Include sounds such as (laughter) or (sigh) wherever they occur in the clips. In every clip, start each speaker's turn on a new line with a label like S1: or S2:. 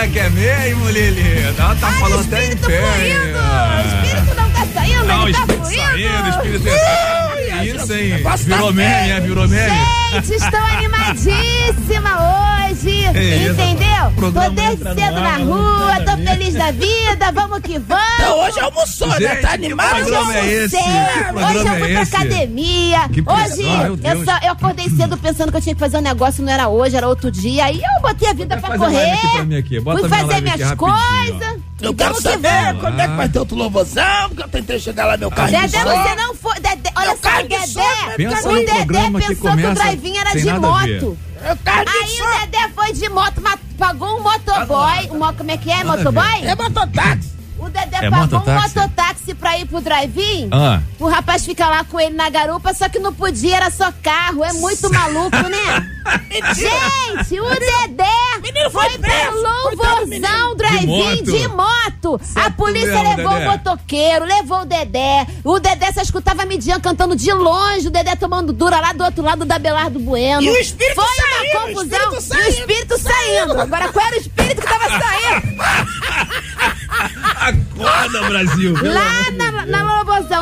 S1: é que é mesmo, Lili? Ela tá falando até em
S2: espírito
S1: pé.
S2: fluindo! O espírito não tá saindo,
S1: Não,
S2: ele tá
S1: espírito
S2: fluindo!
S1: saindo, espírito é. Isso, hein?
S3: tá
S1: Virou meme, é? Virou meme?
S2: Gente, estou animadíssima hoje,
S1: É isso.
S2: entendeu? Tô desde cedo
S1: ar,
S2: na rua,
S1: tem
S2: tô feliz da vida, vamos que vamos!
S3: Então hoje almoçou, né?
S1: Gente,
S3: Tá
S1: que
S3: animado?
S1: é esse?
S2: Sei,
S1: Que programa
S2: hoje eu fui
S1: é
S2: pra
S1: esse?
S2: academia.
S1: Que
S2: hoje
S1: meu
S2: eu, só, eu acordei cedo pensando que eu tinha que fazer um negócio, não era hoje, era outro dia. Aí eu botei a vida
S1: Vai
S2: pra correr.
S1: aqui pra
S2: fui fazer minhas coisas.
S3: Eu
S2: e
S3: quero
S2: que
S3: saber
S2: vamos.
S3: quando é que vai ter outro louvozão, porque eu tentei chegar lá meu carro de
S2: Dedé,
S3: som.
S2: você não foi. Dedé, olha
S3: Eu
S2: só, o
S3: de
S2: Dedé. o Dedé pensou que o drive-in era de
S1: ver.
S2: moto.
S3: Eu de
S2: Aí o. Dedé foi de moto, mas pagou um motoboy. Um, mo- como é que é? Motoboy?
S3: É mototáxi.
S2: O Dedé
S1: É
S2: pagou
S1: mototáxi?
S2: um mototáxi pra ir pro drive-in.
S1: Ah.
S2: O rapaz fica lá com ele na garupa, só que não podia, era só carro. É muito (laughs) maluco, né? Gente, o Dedé
S3: Menino foi
S2: foi
S3: preso.
S2: pro louvorzão drive-in
S1: De
S2: de moto. A polícia
S1: mesmo,
S2: levou
S1: Dedé.
S2: o motoqueiro, levou o Dedé. O Dedé só escutava a Midian cantando de longe, o Dedé tomando dura lá do outro lado da Belardo Bueno.
S3: E o espírito
S2: Foi
S3: saindo,
S2: uma
S3: o
S2: confusão.
S3: espírito
S2: e o
S3: saindo,
S2: espírito saindo. Agora, qual era o espírito que tava saindo? (laughs)
S1: Acorda, Brasil!
S2: Lá na, na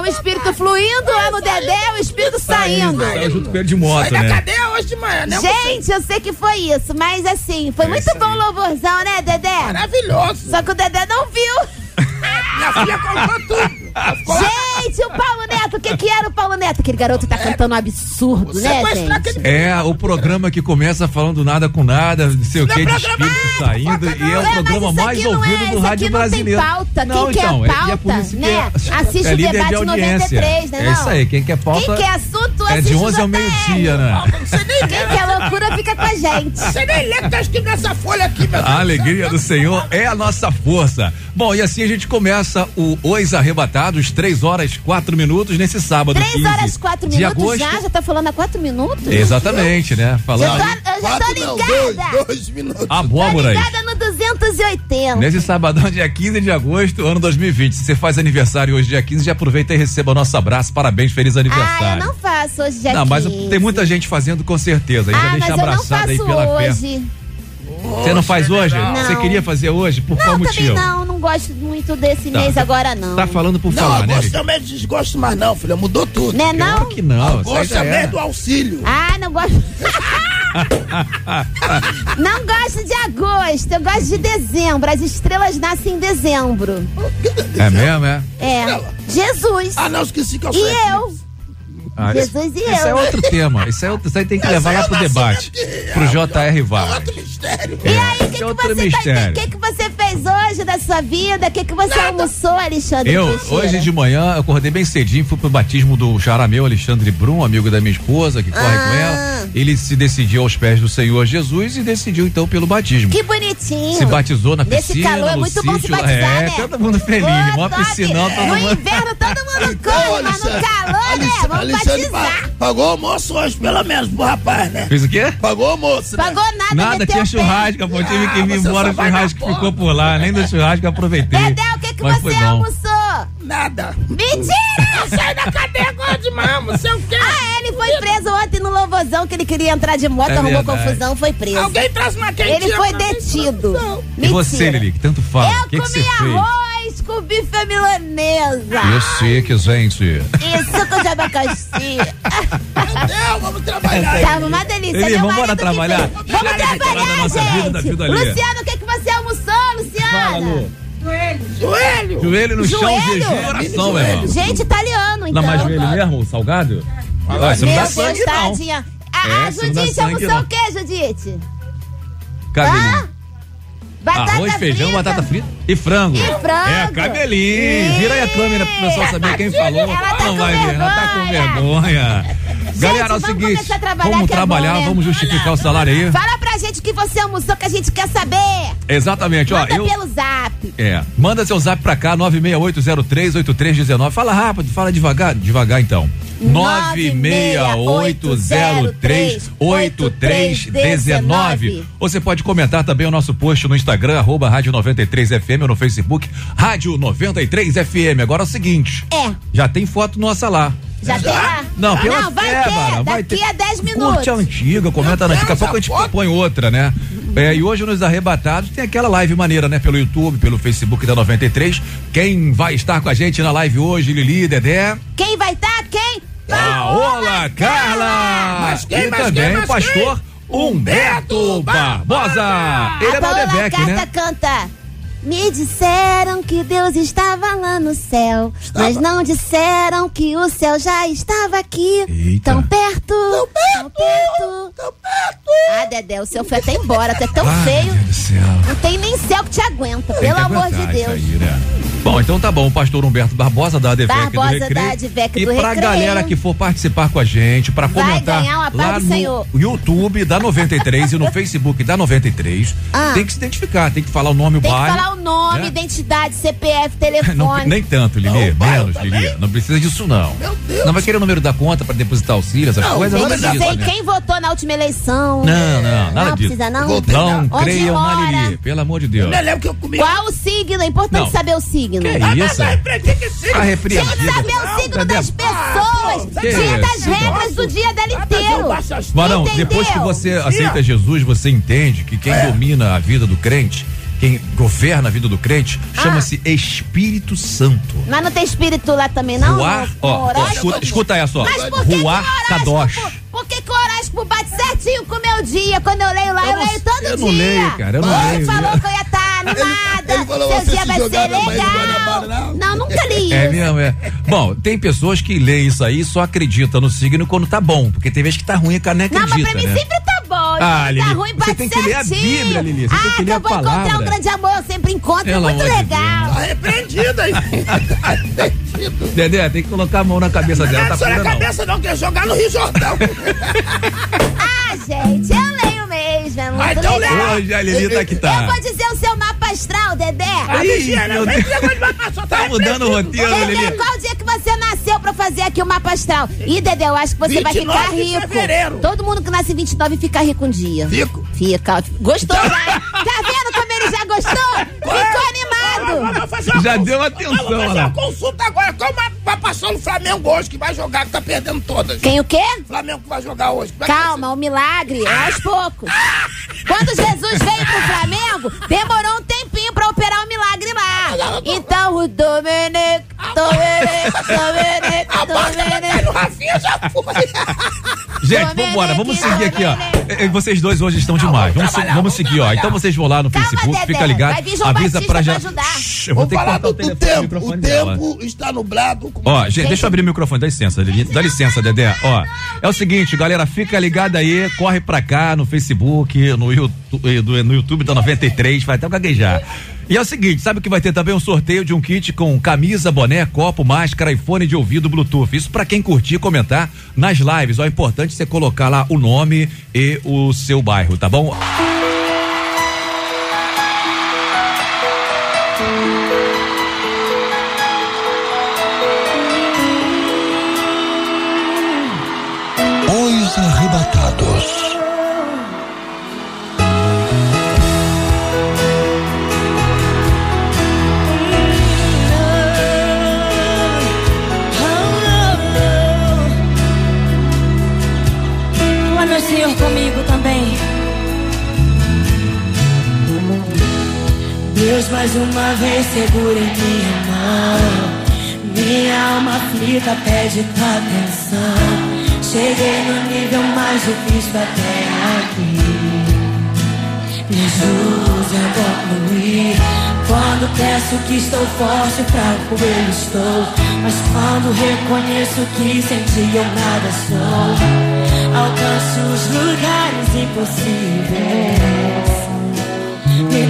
S2: o espírito fluindo, lá no Dedé, o espírito saindo.
S1: Tava junto com ele de moto,
S3: Sai
S1: né?
S3: cadeia hoje de manhã, né?
S2: Gente, eu sei que foi isso, mas assim, foi
S1: É
S2: muito bom o louvorzão, né, Dedé?
S3: Maravilhoso.
S2: Só que o Dedé não viu.
S3: Minha filha contou tudo. Lá.
S2: Gente, o Paulo Neto, o que que era o Paulo Neto? Aquele garoto tá cantando um absurdo, né,
S3: Sequestrar
S2: gente?
S3: aquele
S1: É, o programa que começa falando nada com nada, não sei o
S3: Não é
S1: que, espírito
S3: Ah,
S1: saindo,
S3: foca
S1: e é o
S2: É,
S1: programa mais ouvido
S2: é,
S1: do rádio
S2: aqui não tem
S1: brasileiro.
S2: pauta.
S1: Não,
S2: Quem quer
S1: então, é- é
S2: pauta,
S1: por isso que
S2: né?
S1: é-
S2: Assiste
S1: é
S2: o debate
S1: de audiência.
S2: 93, né,
S1: É isso aí, quem quer pauta
S2: Quem quer assunto,
S1: é de
S2: assiste o
S1: 11 ao meio-dia, né?
S3: Você nem
S2: Quem quer loucura, fica com a gente.
S3: Você nem lê que tá escrito nessa folha aqui, meu Deus.
S1: A alegria do Senhor é a nossa força. Bom, e assim a gente começa o Os Arrebatados, 3 horas 4 minutos, nesse sábado.
S2: 3
S1: 15
S2: horas 4
S1: de
S2: minutos
S1: agosto.
S2: já? Já tá falando há 4 minutos?
S1: Exatamente, né?
S2: Eu
S1: Falando.
S2: tô, eu já tô
S3: Quatro não, dois,
S2: ligada.
S3: dois minutos.
S1: A
S2: Tô
S1: Abóboras.
S2: ligada no 280.
S1: Nesse sabadão, dia 15 de agosto, ano 2020. Se você faz aniversário hoje, dia 15, já aproveita e receba o nosso abraço. Parabéns, feliz
S2: Ah,
S1: aniversário.
S2: eu não faço hoje dia
S1: Não, mas
S2: 15.
S1: tem muita gente fazendo com certeza.
S2: Ah,
S1: já
S2: mas
S1: deixa
S2: eu não
S1: abraçado aí pela fé. Você não faz hoje?
S2: Não.
S1: Você queria fazer hoje? Por qual
S2: Não, também
S1: motivo?
S2: não, não gosto muito desse
S1: Tá.
S2: mês agora não.
S1: Tá falando por
S3: Não,
S1: falar, né?
S3: agosto
S1: Lidia?
S3: também desgosto mais não, filha. Mudou tudo.
S2: Né não?
S1: Claro que não.
S3: também
S1: é.
S3: é do auxílio.
S2: Ah, não gosto. (laughs) não gosto de agosto, eu gosto de dezembro. As estrelas nascem em dezembro.
S1: É mesmo, é?
S2: É. Jesus.
S3: Ah, não, esqueci que eu
S2: E eu.
S1: Ah,
S2: Jesus e
S1: Isso
S2: eu.
S1: é outro tema. Isso, é outro, isso aí tem que levar lá
S3: é
S1: pro debate.
S3: que-
S1: Pro J.R.
S3: É
S1: Vargas.
S3: outro mistério.
S2: E aí, o que,
S1: é
S2: que tá que, que você fez hoje da sua vida? O que, que você
S3: Nada.
S2: almoçou, Alexandre?
S1: Eu,
S2: Teixeira?
S1: hoje de manhã, eu acordei bem cedinho, fui pro batismo do Charameu Alexandre Brum, amigo da minha esposa, que corre
S2: Ah.
S1: com ela. Ele se decidiu aos pés do Senhor Jesus e decidiu então pelo batismo.
S2: Que bonitinho.
S1: Se batizou na
S2: Nesse
S1: piscina,
S2: calor é
S1: no
S2: muito bom se
S1: sítio.
S2: batizar,
S1: é,
S2: né?
S1: todo mundo feliz,
S2: Pô,
S1: mó piscinão, todo
S2: No
S1: mundo.
S2: inverno todo mundo (laughs) corre, mas no calor, né? Vamos
S3: Alexandre pa- Pagou almoço hoje, pelo menos, pro rapaz, né?
S1: Fez o quê?
S3: Pagou almoço, né?
S2: Pagou nada,
S1: Nada, tinha
S2: o
S1: churrasco, pô, tive que
S3: Ah,
S1: vir
S3: você
S1: embora, o churrasco ficou por lá, nem do churrasco eu aproveitei.
S2: Dedé, o que, que
S1: Mas
S2: você almoçou?
S3: Nada.
S2: Mentira! (laughs)
S3: Eu saí da cadeia agora de não sei o quê.
S2: Ah, ele foi preso ontem no Louvozão, que ele queria entrar de moto,
S1: É
S2: arrumou
S1: verdade.
S2: confusão, foi preso.
S3: Alguém traz uma quentinha
S2: Ele foi detido.
S1: E você,
S2: Mentira.
S1: Lili, que tanto fala, o
S2: Eu
S1: que, que você
S2: comi
S1: fez?
S2: Com bife milanesa.
S1: Eu sei que, gente.
S2: E suco de abacaxi.
S3: Meu Deus, vamos trabalhar.
S2: Tava uma delícia.
S1: Vamos embora trabalhar?
S2: Vamos trabalhar, gente.
S1: vida, da vida.
S2: Luciano, o que, que você almoçou, Luciana?
S3: Joelho.
S1: Joelho no chão,
S2: Joelho?
S1: jejum e oração, meu irmão.
S2: Gente, italiano, então.
S1: Não, mas joelho mesmo, salgado? Olha, você não dá
S2: Deus,
S1: sangue, não.
S2: tadinha. A,
S1: É,
S2: a Judite almoçou o quê, Judite?
S1: Cadê?
S2: Hã? Batata
S1: Arroz, feijão,
S2: frita.
S1: batata frita e frango.
S2: E frango.
S1: É, cabelinho. Vira aí a câmera pro pessoal saber quem falou.
S2: Ela tá
S1: não vai ver, ela tá com
S2: vergonha.
S1: Galera, é o
S2: vamos
S1: seguinte,
S2: começar a trabalhar,
S1: vamos
S2: é
S1: trabalhar,
S2: bom, né?
S1: vamos justificar o salário aí.
S2: Fala pra gente que você almoçou que a gente quer saber.
S1: Exatamente, ó,
S2: Manda
S1: eu
S2: pelo zap.
S1: É, manda seu zap pra cá, 968038319. Fala rápido, fala devagar, devagar então. 968038319. Ou você pode comentar também o nosso post no Instagram, arroba Rádio 93FM ou no Facebook, Rádio 93FM. Agora é o seguinte.
S2: É.
S1: Já tem foto nossa lá.
S2: Já tem?
S1: Não, pela
S2: Não, vai
S1: é,
S2: ter.
S1: Vai
S2: Daqui
S1: ter.
S2: a 10
S1: Curte
S2: minutos.
S1: a antiga, comenta na. Daqui a pouco a gente
S3: foto?
S1: põe outra, né? É, e hoje nos arrebatados tem aquela live maneira, né? Pelo YouTube, pelo Facebook da 93. Quem vai estar com a gente na live hoje, Lili, Dedé?
S2: Quem vai estar? Quem?
S1: Paola Carla!
S3: Mas quem,
S1: e
S3: mas
S1: também
S3: quem,
S1: o pastor Humberto Barbosa! Ele é da
S2: Carta
S1: né?
S2: canta. Me disseram que Deus estava lá no céu, mas não disseram que o céu já estava aqui.
S1: Eita.
S2: Tão perto, tão perto,
S3: Tão perto.
S2: Ah, Dedé, o céu foi até embora, tu é tão
S1: Ai,
S2: feio. Não tem nem céu que te aguenta,
S1: Tem
S2: pelo amor de Deus.
S1: aí, né? Bom, então tá bom, o pastor Humberto Barbosa da ADVEC
S2: Barbosa
S1: do Recreio.
S2: da ADVEC
S1: e
S2: do
S1: pra
S2: Recreio.
S1: galera que for participar com a gente, pra
S2: Vai
S1: comentar
S2: ganhar uma
S1: lá
S2: do
S1: no
S2: Senhor.
S1: YouTube da 93 e no (laughs) Facebook da 93,
S2: Ah.
S1: tem que se identificar, tem que falar o nome, o
S2: Tem que
S1: bairro.
S2: falar o nome,
S1: né?
S2: identidade, CPF, (laughs) telefone.
S1: Não, nem tanto, Lili,
S3: Não, bairro
S1: menos? Lili. Não precisa disso, não.
S3: Meu Deus.
S1: Não vai querer o número da conta pra depositar auxílio, essas
S3: Não,
S1: coisas, não
S2: Tem
S3: Vamos
S1: precisa,
S2: dizer
S1: né?
S2: quem votou na última eleição.
S1: Não, não, nada
S2: não
S1: disso.
S2: precisa não.
S1: Não
S3: Onde
S1: creiam na? Lili, pelo amor de Deus.
S3: Eu lembro que eu comi.
S2: Qual o signo? É importante
S1: Não.
S2: saber o signo.
S1: Que
S3: Ah,
S1: isso?
S3: mas aí, preguei que sim.
S1: A repreendida.
S2: Tinha que saber o signo das pessoas.
S1: Que
S2: Tinha das
S1: isso?
S2: regras do dia dela inteiro. Entendeu?
S1: depois que você aceita Jesus, você entende que quem
S3: É.
S1: domina a vida do crente, quem governa a vida do crente,
S2: Ah.
S1: chama-se Espírito Santo.
S2: Mas não tem espírito lá também, não?
S1: Ruar, ó, escuta, escuta essa, ó.
S2: Mas por que, que o
S1: Ruar Kadosh.
S2: Horóscopo? Por que, o horóscopo bate certinho com o meu dia? Quando eu leio lá, eu,
S1: Eu não-
S2: leio todo
S1: eu
S2: dia.
S1: não leio, cara, eu não
S2: Ele
S1: leio.
S2: falou que eu ia (laughs) estar animada.
S3: ele falou,
S2: Seu
S3: você
S2: dia
S3: se
S2: vai ser
S3: na
S2: legal.
S3: Guanabara, não?
S2: Não, nunca li (laughs) isso.
S1: É mesmo, é. Bom, tem pessoas que leem isso aí e só acreditam no signo quando tá bom. Porque tem vezes que tá ruim e cara nem
S2: Não,
S1: acredita,
S2: mas pra mim
S1: né?
S2: sempre tá bom.
S1: Ah,
S2: tá
S1: Lili,
S2: ruim,
S1: você
S2: bate
S1: tem que ler a
S2: certinho.
S1: Bíblia, Lili, você
S2: ah,
S1: tem que ler
S2: eu
S1: a
S2: vou encontrar um grande amor, eu sempre encontro,
S1: Pelo
S2: é muito legal.
S3: Tá repreendido aí. (laughs) Tá.
S1: Dedé, tem que colocar a mão na cabeça
S3: Não
S1: dela,
S3: é
S1: tá
S3: só na
S1: fora não.
S3: cabeça não, quer jogar no Rio Jordão.
S2: Ah, gente, eu leio mesmo, é muito
S3: Ah, então
S2: legal.
S3: lê.
S1: Hoje a tá que
S2: Eu
S1: tá.
S2: vou dizer o seu mapa astral, Dedé.
S3: Ah,
S1: Ih,
S3: mentira,
S1: meu. Deus.
S3: Matar só
S1: Tá mudando o roteiro,
S2: Dedé,
S1: Lili.
S2: qual dia que você nasceu pra fazer aqui o mapa astral? Ih, Dedé, eu acho que você vai
S3: 29
S2: ficar
S3: de
S2: rico.
S3: fevereiro.
S2: Todo mundo que nasce em 29 fica rico um dia.
S3: Fico.
S2: Fica. Gostou, né? Tá vendo como ele já gostou? Ficou animado.
S1: Já
S3: consulta.
S1: deu atenção,
S3: Vamos fazer
S1: lá.
S3: uma consulta agora. Qual vai- vai passar no Flamengo hoje, que vai jogar, que tá perdendo todas.
S2: Quem o quê?
S3: Flamengo que vai jogar hoje. Vai
S2: Calma, o milagre é aos poucos. Quando Jesus veio pro Flamengo, demorou um tempinho pra operar o milagre lá. Então o Domenic, Domenic, (laughs) Domenic,
S3: A barca vai cair no
S2: Domenic.
S3: Rafinha já foi.
S1: Gente, vambora, vamos seguir aqui, ó. Vocês dois hoje estão demais. Vamos, vamos
S3: vamos
S1: seguir, ó. Então vocês vão lá no Facebook, fica ligado.
S2: Vai vir João
S1: Avisa
S2: Batista
S1: pra já. Shhh, eu vou
S3: Vamos
S1: ter que
S3: falar
S1: cortar o
S3: do,
S1: telefone, o
S3: tempo. O
S1: dela.
S3: tempo está nublado.
S1: Ó, gente, deixa eu abrir o microfone, dá licença. Dá licença, Dedé. Ó, é o seguinte, galera, fica ligado aí, corre pra cá no Facebook, no YouTube, no YouTube da 93, vai até gaguejar. E é o seguinte, sabe que vai ter também um sorteio de um kit com camisa, boné, copo, máscara e fone de ouvido Bluetooth. Isso pra quem curtir e comentar nas lives. Ó, é importante você colocar lá o nome e o seu bairro, tá bom?
S4: Mais uma vez, segura em minha mão. Minha alma aflita pede tua atenção. Cheguei no nível mais difícil até aqui. Me ajude a concluir. Quando peço que estou forte, fraco eu estou. Mas quando reconheço que sem ti eu nada sou, alcanço os lugares impossíveis. Me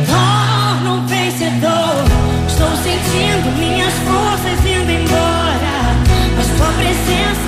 S4: Estou sentindo minhas forças indo embora, mas sua presença.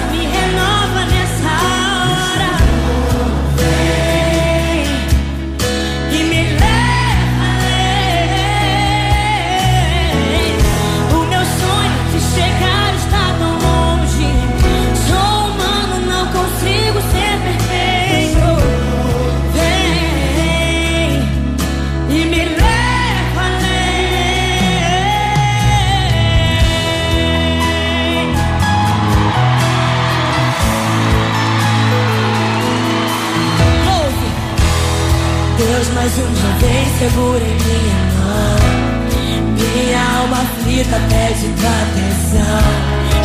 S4: vem segura em minha mão. Minha alma frita pede tua atenção.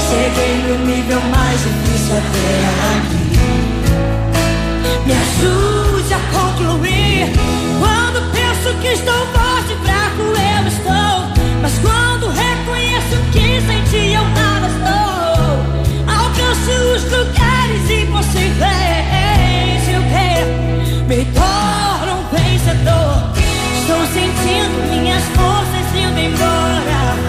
S4: Cheguei no nível mais difícil até aqui. Me ajude a concluir. Quando penso que estou forte e fraco, eu estou. Mas quando reconheço que sem ti eu nada estou, alcanço os lugares impossíveis. Eu quero me tornar vencedor? Estou sentindo minhas forças indo embora.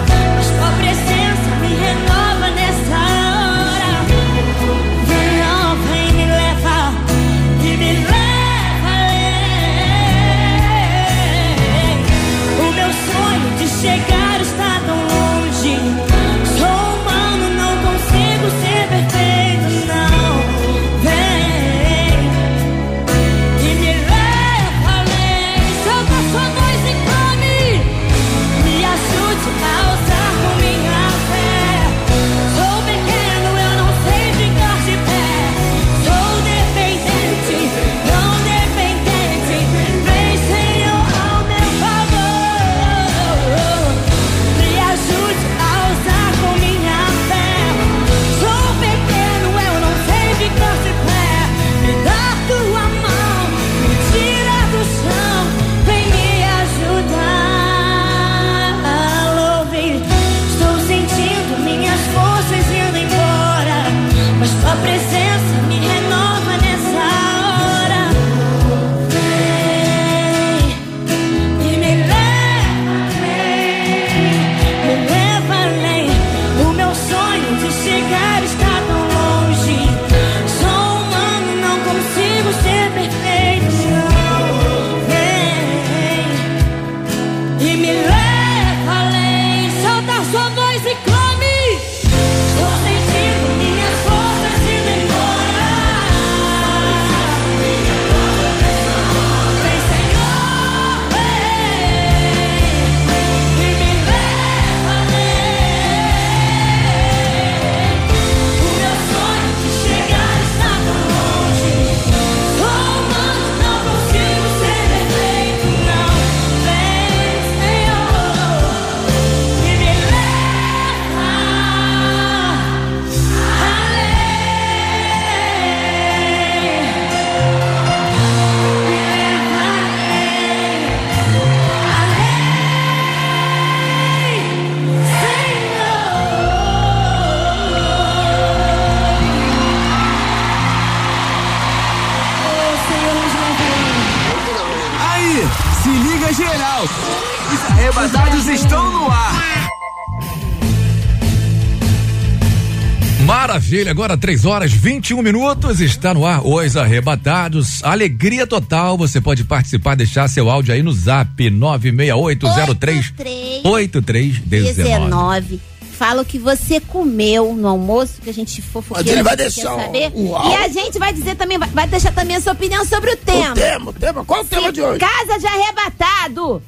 S1: Maravilha, agora 3 horas 21 minutos, está no ar Os Arrebatados. Alegria total, você pode participar, deixar seu áudio aí no zap 96803 8319.
S2: 19. Fala o que você comeu no almoço, que a gente
S3: Mas
S2: fofoqueiro
S3: ele vai deixar
S2: saber.
S3: um
S2: E a gente vai dizer também, vai- deixar também a sua opinião sobre o tema.
S3: O tema, o tema. Qual o tema de hoje?
S2: Casa de arrebatado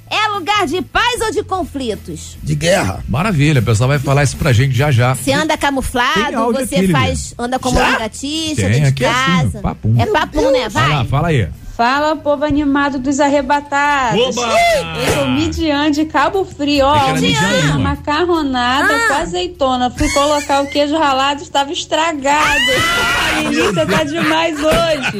S2: lugar de paz ou de conflitos?
S3: De guerra.
S1: Maravilha, o pessoal vai falar isso pra gente já já.
S2: Você anda camuflado, você
S1: aqui,
S2: faz, anda como
S3: Já?
S2: dentro de
S1: é assim,
S2: casa.
S1: papum.
S2: É papum, né?
S1: Vai lá,
S2: Vai.
S1: fala aí.
S5: Fala, povo animado dos arrebatados.
S1: Oba!
S5: Eu sou Midian de Cabo Frio, ó.
S1: Mano.
S5: macarronada
S2: Ah.
S5: com azeitona. Fui colocar o queijo ralado, estava estragado. Ai, você tá demais hoje.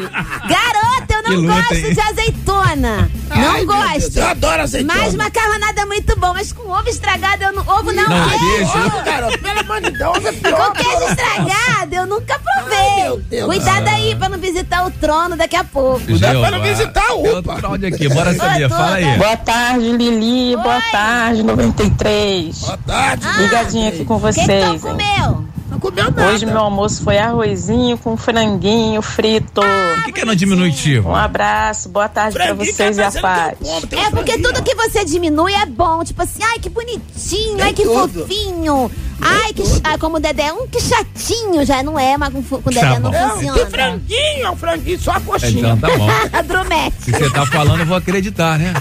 S2: Garota, eu não
S1: luta,
S2: gosto
S1: hein?
S2: de azeitona.
S3: Ai,
S2: não
S3: Deus,
S2: gosto.
S3: eu adoro azeitona.
S2: Mas macarronada é muito bom, mas com ovo estragado eu não. Ovo não,
S1: Não,
S2: queijo.
S3: garoto, pelo amor de Deus, é pior.
S2: Com queijo estragado, eu nunca provei.
S3: Ai, meu Deus.
S2: Cuidado aí pra não visitar o trono daqui a pouco.
S3: Cuidado não visitar o
S1: Tem
S3: UPA.
S1: áudio aqui, bora saber, fala aí.
S5: Boa tarde, Lili. Boa
S2: Oi.
S5: tarde, 93.
S3: Boa tarde.
S5: Ligadinha aqui com vocês. hein?
S2: comeu?
S3: Não comeu nada.
S5: Hoje meu almoço foi arrozinho com franguinho frito.
S1: O que, que é no diminutivo?
S5: Um abraço, boa tarde pra
S3: Franguinho
S5: vocês
S3: tá
S5: e a
S3: fazendo
S5: paz.
S2: É porque
S3: franguinho.
S2: tudo que você diminui é bom. Tipo assim, ai que bonitinho, ai que
S3: tudo.
S2: fofinho. Ai, que. Ai, como o Dedé, um que chatinho já não é, mas com, com o Dedé
S1: Tá
S2: não
S1: bom.
S3: É,
S2: funciona.
S3: que franguinho, é um franguinho, só a coxinha.
S1: Então tá bom. (laughs) Se você tá falando, eu vou acreditar, né?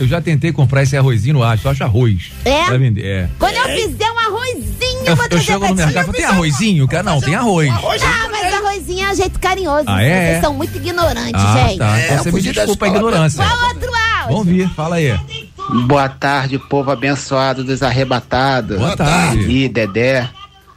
S1: Eu já tentei comprar esse arrozinho no ar, só acho arroz.
S2: É?
S1: Pra vender, é.
S2: Quando eu fizer um arrozinho, eu,
S1: Eu,
S2: vou
S1: eu chego
S2: pra
S1: no mercado e falo, tem arrozinho? Cara, não, tem arroz.
S3: Arroz
S2: Ah, mas arrozinho é um jeito carinhoso.
S1: Ah, é?
S2: Vocês são muito ignorantes,
S1: Ah,
S2: gente.
S1: tá.
S3: É,
S1: Então você me desculpa a ignorância.
S2: Qual outro áudio?
S1: Vamos vir, fala aí.
S6: Boa tarde, povo abençoado dos arrebatados.
S1: Boa tarde.
S6: E Dedé,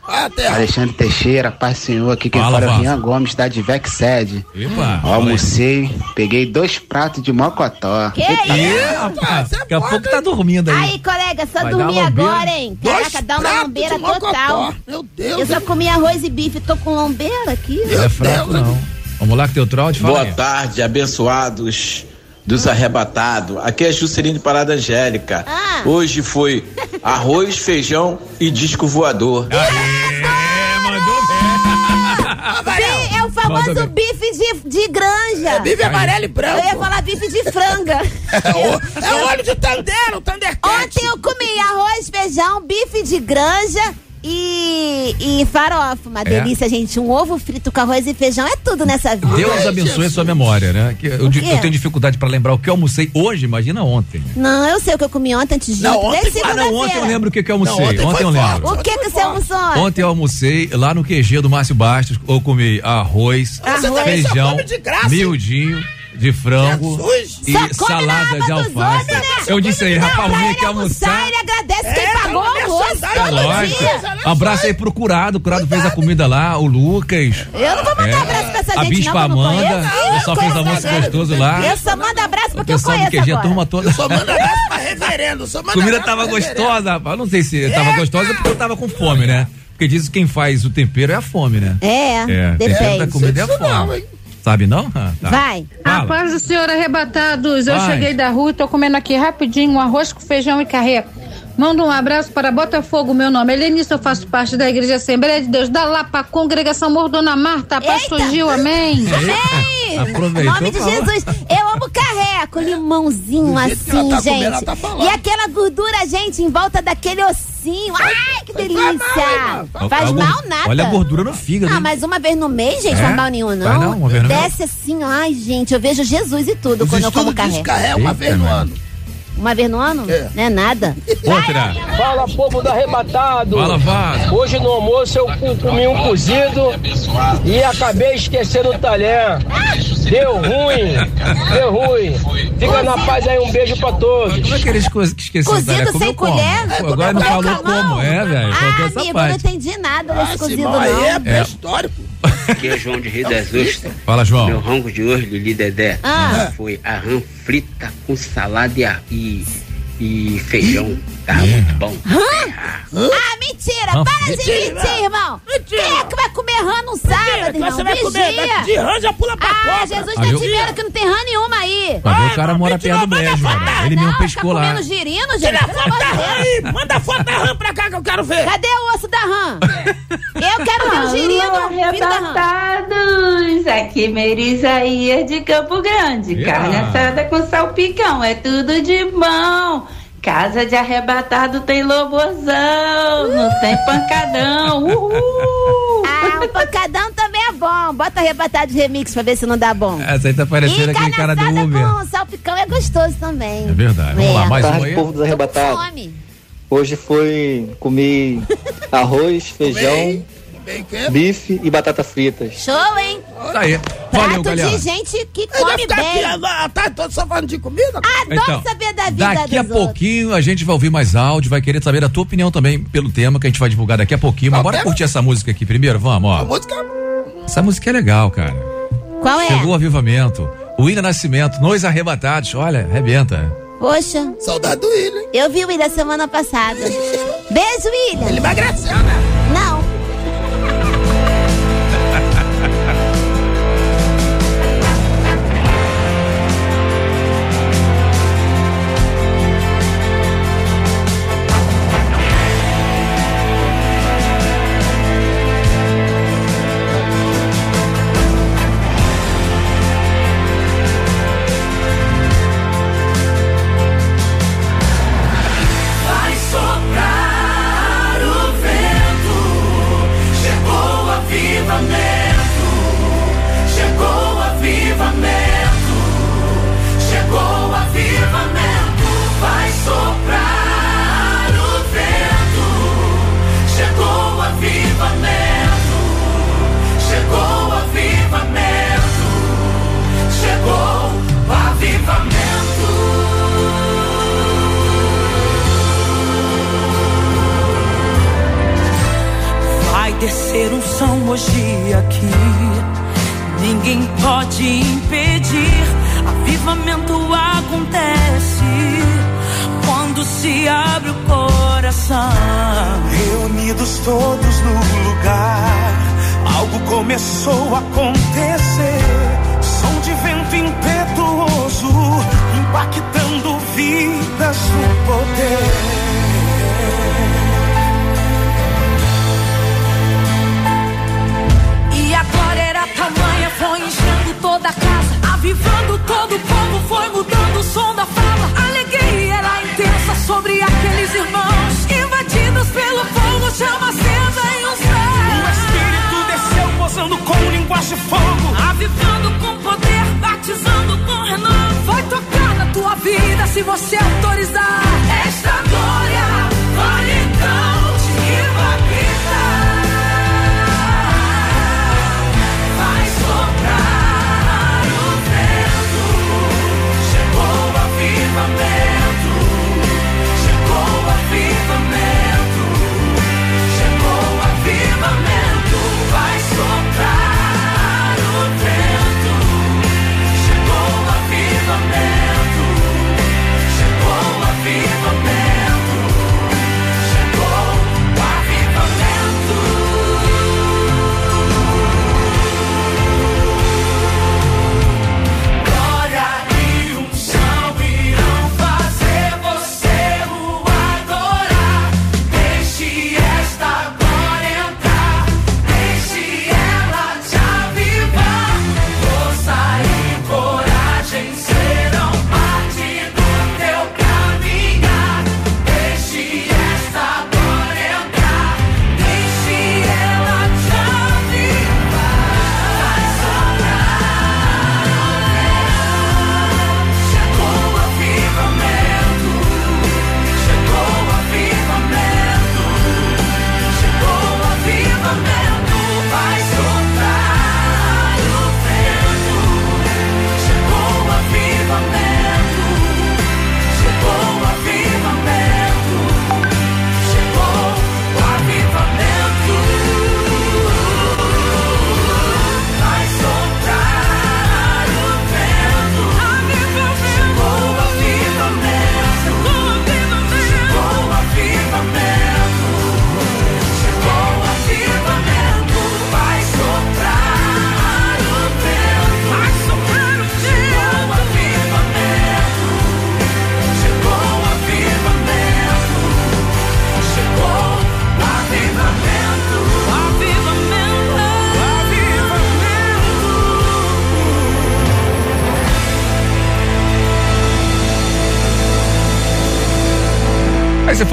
S3: Até.
S6: Alexandre Teixeira, Paz Senhor, aqui quem
S1: Fala,
S6: fala é o. Rian Gomes, da Divec Sede.
S1: Epa.
S6: Almocei, peguei dois pratos de mocotó.
S2: Que isso?
S1: Ih, rapaz, daqui a pouco tá dormindo aí.
S2: Aí, colega, só
S1: Vai
S2: dormir agora, hein?
S3: Dois
S2: Caraca, dá uma lombeira
S3: de
S2: total.
S3: Meu
S2: Eu
S3: Deus.
S2: só comi arroz e bife, tô com lombeira aqui.
S1: Não é fraco, não. Vamos lá que teu trote, fala
S7: Boa
S1: aí.
S7: tarde, abençoados dos arrebatados. Aqui é Juscelino de Parada Angélica.
S2: Ah.
S7: Hoje foi arroz, feijão e disco voador.
S1: É, mandou bem.
S2: Bi- é o famoso bife de, de granja.
S3: Bife amarelo e branco.
S2: Eu ia falar bife de franga. (laughs)
S3: É o- É o óleo de Tandero, o Thundercat.
S2: Ontem eu comi arroz, feijão, bife de granja e, e farofa. Uma delícia, gente. Um ovo frito com arroz e feijão é tudo nessa vida.
S1: Deus abençoe a sua memória, né? Que eu,
S2: O
S1: eu tenho dificuldade pra lembrar o que eu almocei hoje, imagina ontem.
S2: Não, eu sei o que eu comi ontem antes de
S3: Não,
S2: ontem.
S1: Ah, não, ontem eu lembro o que, que eu almocei.
S3: Não, ontem
S1: ontem eu
S3: forte.
S1: lembro.
S2: O que que você almoçou? ontem?
S1: Ontem eu almocei lá no QG do Márcio Bastos. Eu comi arroz,
S2: Você
S3: também só
S1: feijão,
S3: de graça,
S1: miudinho de frango
S3: Jesus.
S1: e salada de alface.
S2: outros, né?
S1: Eu disse aí, rapaz,
S2: ele
S1: aqui
S2: almoçar,
S1: almoçar.
S2: ele agradece
S3: É,
S2: quem
S3: tá
S2: pagou
S3: no
S2: o almoço
S3: merchandising,
S2: todo
S1: Lógico. abraço aí pro Curado. O Curado fez a comida lá, o Lucas.
S2: Eu não vou mandar
S1: É.
S2: abraço pra essa
S1: A
S2: gente,
S1: Bispa
S2: não, eu não
S1: Amanda,
S2: conheço.
S1: o pessoal
S2: Eu
S1: fez almoço
S2: agora.
S1: gostoso lá.
S2: Eu só mando abraço porque eu conheço
S1: QG, a
S2: agora.
S1: turma toda.
S3: Só manda abraço pra reverendo. Só
S1: A
S3: manda
S1: comida tava gostosa, rapaz. Eu não sei se tava gostosa porque eu tava com fome, né? Porque diz que quem faz o tempero é a fome, né?
S2: É,
S1: É, tempero da
S2: depende.
S1: comida é a
S3: não,
S1: fome. Sabe não? Ah, tá.
S2: Vai.
S5: A
S1: Fala.
S5: paz do Senhor arrebatados. Eu
S1: Vai.
S5: cheguei da rua e tô comendo aqui rapidinho um arroz com feijão e carreto. Manda um abraço para Botafogo, meu nome. Helenice, eu faço parte da Igreja Assembleia de Deus da Lapa, Congregação Mordona Marta. A paz
S2: Eita.
S5: surgiu, amém.
S2: Amém!
S1: Aproveitou,
S2: Nome de. Jesus. Eu amo carré com limãozinho assim,
S3: tá
S2: gente.
S3: tá
S2: e aquela gordura, gente, em volta daquele ossinho. Ai, que
S3: Faz
S2: delícia!
S3: mal, mano?
S2: Faz
S1: A gor-
S2: mal nada.
S1: Olha a gordura no fígado.
S2: Ah, mas uma vez no mês, gente,
S1: É?
S2: faz mal nenhum, não.
S1: Faz não, uma vez no mês?
S2: Desce assim, ai, gente, eu vejo Jesus e tudo
S3: Os
S2: quando eu como
S3: que é uma vez no ano.
S2: Uma vez no ano?
S3: É.
S2: Não é nada.
S1: Outra.
S8: Fala, povo do arrebatado.
S1: Fala, Vaz.
S8: Hoje no almoço eu co- comi um cozido e acabei esquecendo o talher. Deu ruim, deu ruim. Fica na paz aí, um beijo pra todos.
S1: Como é que eles coisas que esqueceram?
S2: Cozido sem
S1: como?
S2: colher?
S1: Pô, agora não falou como. É, velho.
S2: Ah,
S1: essa
S2: amigo, eu não entendi nada desse
S3: Ah,
S2: cozido, não.
S3: é
S1: É.
S3: pré-histórico.
S6: Aqui é João de Rio das Ostras.
S1: Fala, João.
S6: Meu rango de hoje, Lili Dedé,
S2: Ah.
S6: foi a rã frita com salada e, e, e feijão. Tava muito bom.
S2: Ah, mentira!
S1: Rã
S2: Para de mentir, irmão!
S3: Mentira.
S2: Quem é que vai comer rã no sábado, irmão?
S3: Você vai comer
S2: Vigia!
S3: de rã, já pula pra
S2: Ah,
S3: cobra.
S2: Jesus
S1: Ah,
S2: tá te vendo que não tem rã nenhuma aí!
S1: Pra ver o cara mora perto do brejo. Ele mesmo
S2: não,
S1: pescou lá.
S2: comendo girino, gente?
S3: Tira foto da rã aí. Manda a foto da rã pra cá que eu quero ver.
S2: Cadê o osso da rã? Eu quero ver o girino,
S9: arrebatados! Aqui é Merisaías de Campo Grande. Carne assada com salpicão, é tudo de bom. Casa de arrebatado tem lobozão, não tem pancadão. Uhul!
S2: Ah, o pancadão também é bom. Bota arrebatado de remix pra ver se não dá bom.
S1: Essa aí tá parecendo aquele cara do Uber.
S2: com salpicão é gostoso também.
S1: É verdade. Vamos lá, mais um
S10: Tarde,
S1: aí.
S10: povo dos arrebatados.
S2: fome.
S10: Hoje foi comi arroz, feijão, bife e batata fritas.
S2: Show, hein?
S1: Tá aí. Valeu,
S2: Prato
S1: galera.
S2: de gente que come
S3: ficar aqui
S2: bem.
S3: a tarde toda só falando de comida?
S2: Adoro
S1: Então,
S2: saber da vida
S1: Daqui a
S2: dos outros.
S1: pouquinho a gente vai ouvir mais áudio, vai querer saber a tua opinião também pelo tema que a gente vai divulgar daqui a pouquinho. Mas
S3: Qual
S1: bora
S3: tema?
S1: curtir essa música aqui primeiro, vamos,
S3: A
S1: ó.
S3: música
S1: Essa música é legal, cara.
S2: Qual é?
S1: Chegou o avivamento. O William Nascimento, Nós Arrebatados. Olha, arrebenta.
S2: Poxa,
S3: Saudade do William.
S2: eu vi o William semana passada. (laughs) Beijo, William.
S3: Ele emagreceu, né?
S11: Hoje aqui. Ninguém pode impedir. Avivamento acontece quando se abre o coração.
S12: Reunidos todos no lugar, algo começou a acontecer. Som de vento impetuoso, impactando vidas no poder.
S11: Foi enchendo toda a casa, avivando todo o povo, foi mudando o som da fala. A alegria era intensa sobre aqueles irmãos, invadidos pelo fogo, chama acesa em um céu.
S12: O Espírito desceu, posando com linguagem de fogo.
S11: Avivando com poder, batizando com renovo. Vai tocar na tua vida se você autorizar. Esta glória avivamento.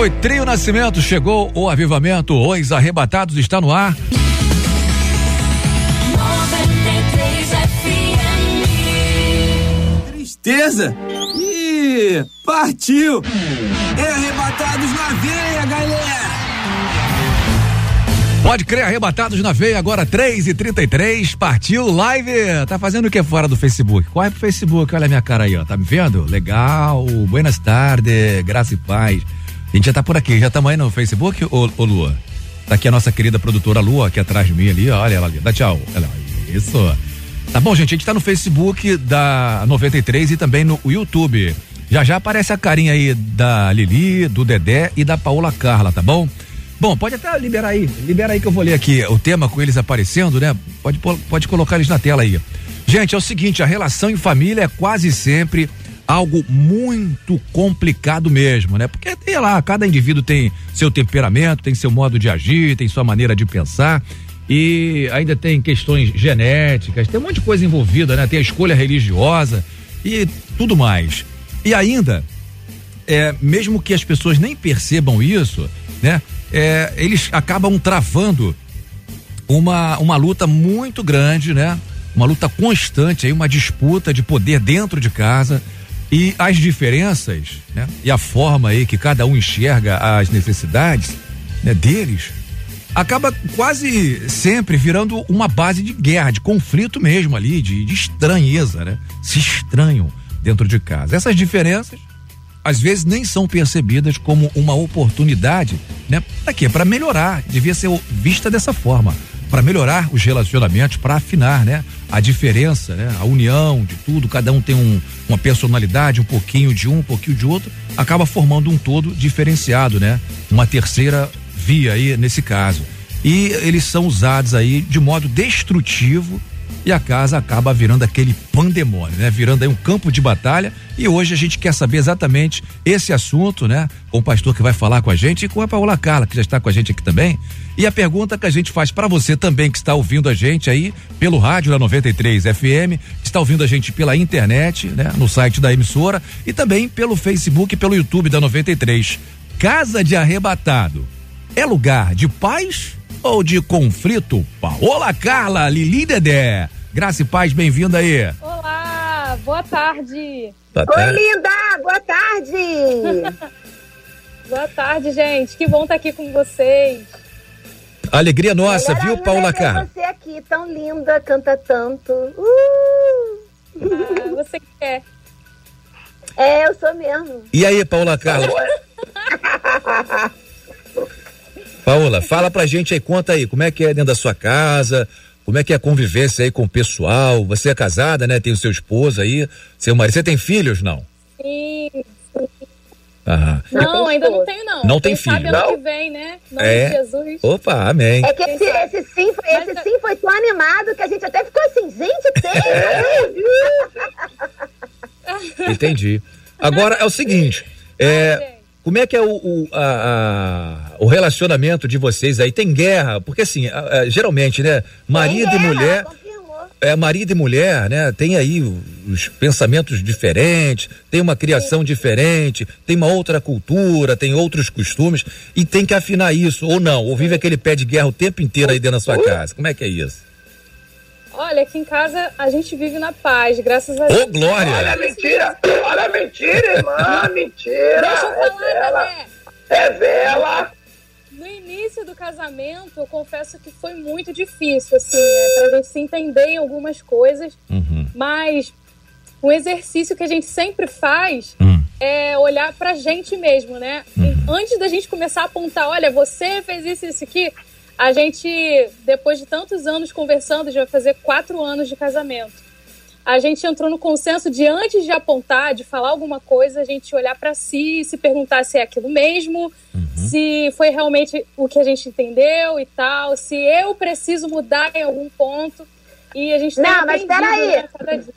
S1: Foi Trio Nascimento, chegou o avivamento, os arrebatados está no ar.
S13: Tristeza? Ih, partiu! É arrebatados na veia, galera!
S1: Pode crer, arrebatados na veia, agora 3 e 33 partiu live. Tá fazendo o que fora do Facebook? Corre pro Facebook, olha a minha cara aí, ó. Tá me vendo? Legal, buenas tardes, graça e paz. A gente já tá por aqui, já estamos aí no Facebook, ô, ô Lua? Tá aqui a nossa querida produtora Lua, aqui atrás de mim ali, olha ela ali, dá tchau. Ela, isso. Tá bom, gente, a gente tá no Facebook da 93 e também no YouTube. Já já aparece a carinha aí da Lili, do Dedé e da Paola Carla, tá bom? Bom, pode até liberar aí, libera aí que eu vou ler aqui o tema com eles aparecendo, né? Pode, pode colocar eles na tela aí. Gente, é o seguinte, a relação em família é quase sempre algo muito complicado mesmo, né? Porque tem lá, cada indivíduo tem seu temperamento, tem seu modo de agir, tem sua maneira de pensar e ainda tem questões genéticas, tem um monte de coisa envolvida, né? Tem a escolha religiosa e tudo mais. E ainda, é, mesmo que as pessoas nem percebam isso, né? É, eles acabam travando uma, uma luta muito grande, né? Uma luta constante aí, uma disputa de poder dentro de casa e as diferenças, né? E a forma aí que cada um enxerga as necessidades né, deles acaba quase sempre virando uma base de guerra, de conflito mesmo ali, de, de estranheza, né? Se estranham dentro de casa. Essas diferenças às vezes nem são percebidas como uma oportunidade, né? Para quê? Para melhorar. Devia ser vista dessa forma, para melhorar os relacionamentos, para afinar, né? A diferença, né? A união de tudo, cada um tem um, uma personalidade, um pouquinho de um, um pouquinho de outro, acaba formando um todo diferenciado, né? Uma terceira via aí nesse caso. E eles são usados aí de modo destrutivo e a casa acaba virando aquele pandemônio, né? Virando aí um campo de batalha. E hoje a gente quer saber exatamente esse assunto, né? Com o pastor que vai falar com a gente e com a Paola Carla, que já está com a gente aqui também. E a pergunta que a gente faz para você também que está ouvindo a gente aí pelo rádio da 93 FM, está ouvindo a gente pela internet, né? No site da emissora e também pelo Facebook e pelo YouTube da 93. Casa de arrebatado é lugar de paz ou de conflito? Paola Carla, Lili Dedé. Graça e paz, bem-vinda aí.
S14: Olá, boa tarde.
S1: Boa
S15: Oi,
S1: tarde.
S15: linda! Boa tarde! (laughs)
S14: Boa tarde, gente. Que bom estar aqui com vocês.
S1: Alegria nossa,
S15: Melhor
S1: viu, Paola
S15: é ver
S1: Carla?
S15: você aqui, tão linda, canta tanto. Uh!
S14: Ah, você quer?
S15: É, eu sou mesmo.
S1: E aí, Paola Carla? (laughs) Paola, fala pra gente aí, conta aí, como é que é dentro da sua casa, como é que é a convivência aí com o pessoal? Você é casada, né? Tem o seu esposo aí, seu marido. Você tem filhos, não?
S14: Sim.
S1: Aham.
S14: Não, ainda não tenho, não.
S1: Não tem
S14: Quem sabe
S1: filho.
S14: ano
S1: Não?
S14: que vem, né? Em nome
S1: É.
S14: de Jesus.
S1: Opa, amém.
S15: É que esse, esse sim, foi, esse sim foi tão animado que a gente até ficou assim, gente, tem! (laughs)
S1: Entendi. Agora é o seguinte, é, como é que é o, o, a- a- o relacionamento de vocês aí? Tem guerra? Porque assim, a- geralmente, né? Marido e mulher. É, marido e mulher, né? Tem aí os pensamentos diferentes, tem uma criação diferente, tem uma outra cultura, tem outros costumes e tem que afinar isso, ou não, ou vive aquele pé de guerra o tempo inteiro aí dentro da sua casa. Como é que é isso?
S14: Olha, aqui em casa a gente vive na paz, graças a Deus.
S1: Ô, glória!
S3: Olha, mentira! Olha, mentira, irmã! Mentira!
S14: Deixa eu falar,
S3: é vela!
S14: Dedé.
S3: É vela!
S14: No início do casamento, eu confesso que foi muito difícil, assim, né? Pra gente se entender em algumas coisas. Mas um exercício que a gente sempre faz é olhar pra gente mesmo, né? E Antes da gente começar a apontar, olha, você fez isso e isso aqui, a gente, depois de tantos anos conversando, já vai fazer quatro anos de casamento. A gente entrou no consenso de antes de apontar, de falar alguma coisa, a gente olhar pra si e se perguntar se é aquilo mesmo, se foi realmente o que a gente entendeu e tal, se eu preciso mudar em algum ponto. E a gente tem
S15: Não, mas
S14: aprendido,
S15: peraí.
S14: né, cada dia.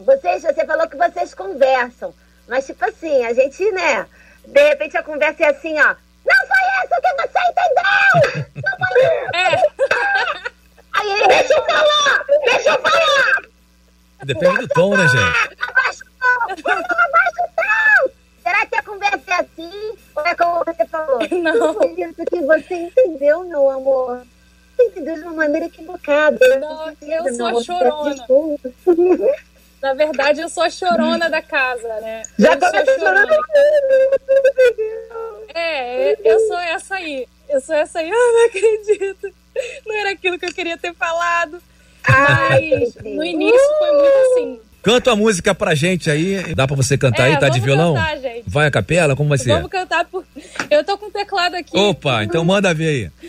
S15: Vocês, você falou que vocês conversam. Mas, tipo assim, a gente, né? De repente a conversa é assim, ó. Não foi isso que você entendeu! Não foi isso! Aí ele, deixa eu falar! Deixa eu falar!
S1: Depende do tom, né, gente?
S15: Abaixa o tom! Abaixa o tom! Será que a conversa é assim? Ou é como você falou?
S14: Não.
S15: foi isso que você entendeu, meu amor. Você entendeu de uma maneira equivocada.
S14: Não, eu sou a chorona.
S15: desculpa.
S14: Na verdade, eu sou a chorona da casa, né?
S15: Já
S14: eu
S15: começa chorando.
S14: É, eu sou essa aí. Eu sou essa aí. (laughs) Eu não acredito. Não era aquilo que eu queria ter falado. Mas no início foi muito assim.
S1: Canta a música pra gente aí. Dá pra você cantar
S14: É,
S1: aí? Tá de violão?
S14: cantar, gente.
S1: Vai a capela? Como vai ser?
S14: Vamos cantar por. Eu tô com o teclado aqui.
S1: Opa, então manda ver aí.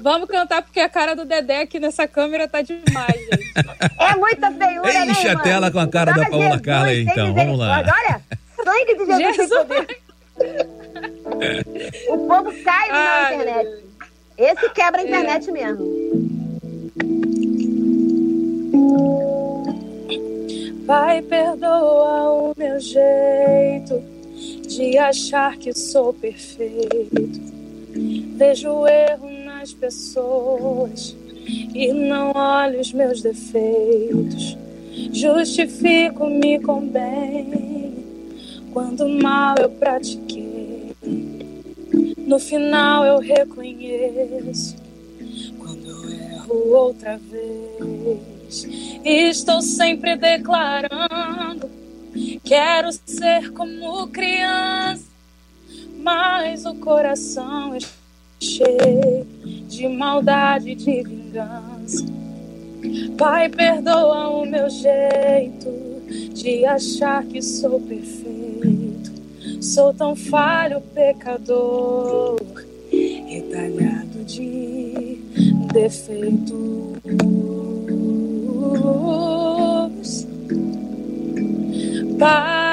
S14: Vamos cantar porque a cara do Dedé aqui nessa câmera tá demais, gente.
S15: É muita feiura, né,
S1: Enche a
S15: irmã?
S1: tela com a cara da Paola
S15: Jesus,
S1: Carla aí, então. Vamos lá.
S15: Olha, sangue de Jesus,
S14: Jesus.
S15: poder. (laughs) O povo cai na internet. Esse quebra a internet mesmo.
S14: Pai, perdoa o meu jeito de achar que sou perfeito. Vejo o erro nas pessoas e não olho os meus defeitos. Justifico-me com bem quando mal eu pratiquei. No final eu reconheço quando eu erro outra vez. Estou sempre declarando: quero ser como criança, mas o coração é cheio de maldade e de vingança. Pai, perdoa o meu jeito de achar que sou perfeito. Sou tão falho, pecador, retalhado de defeitos. Pai,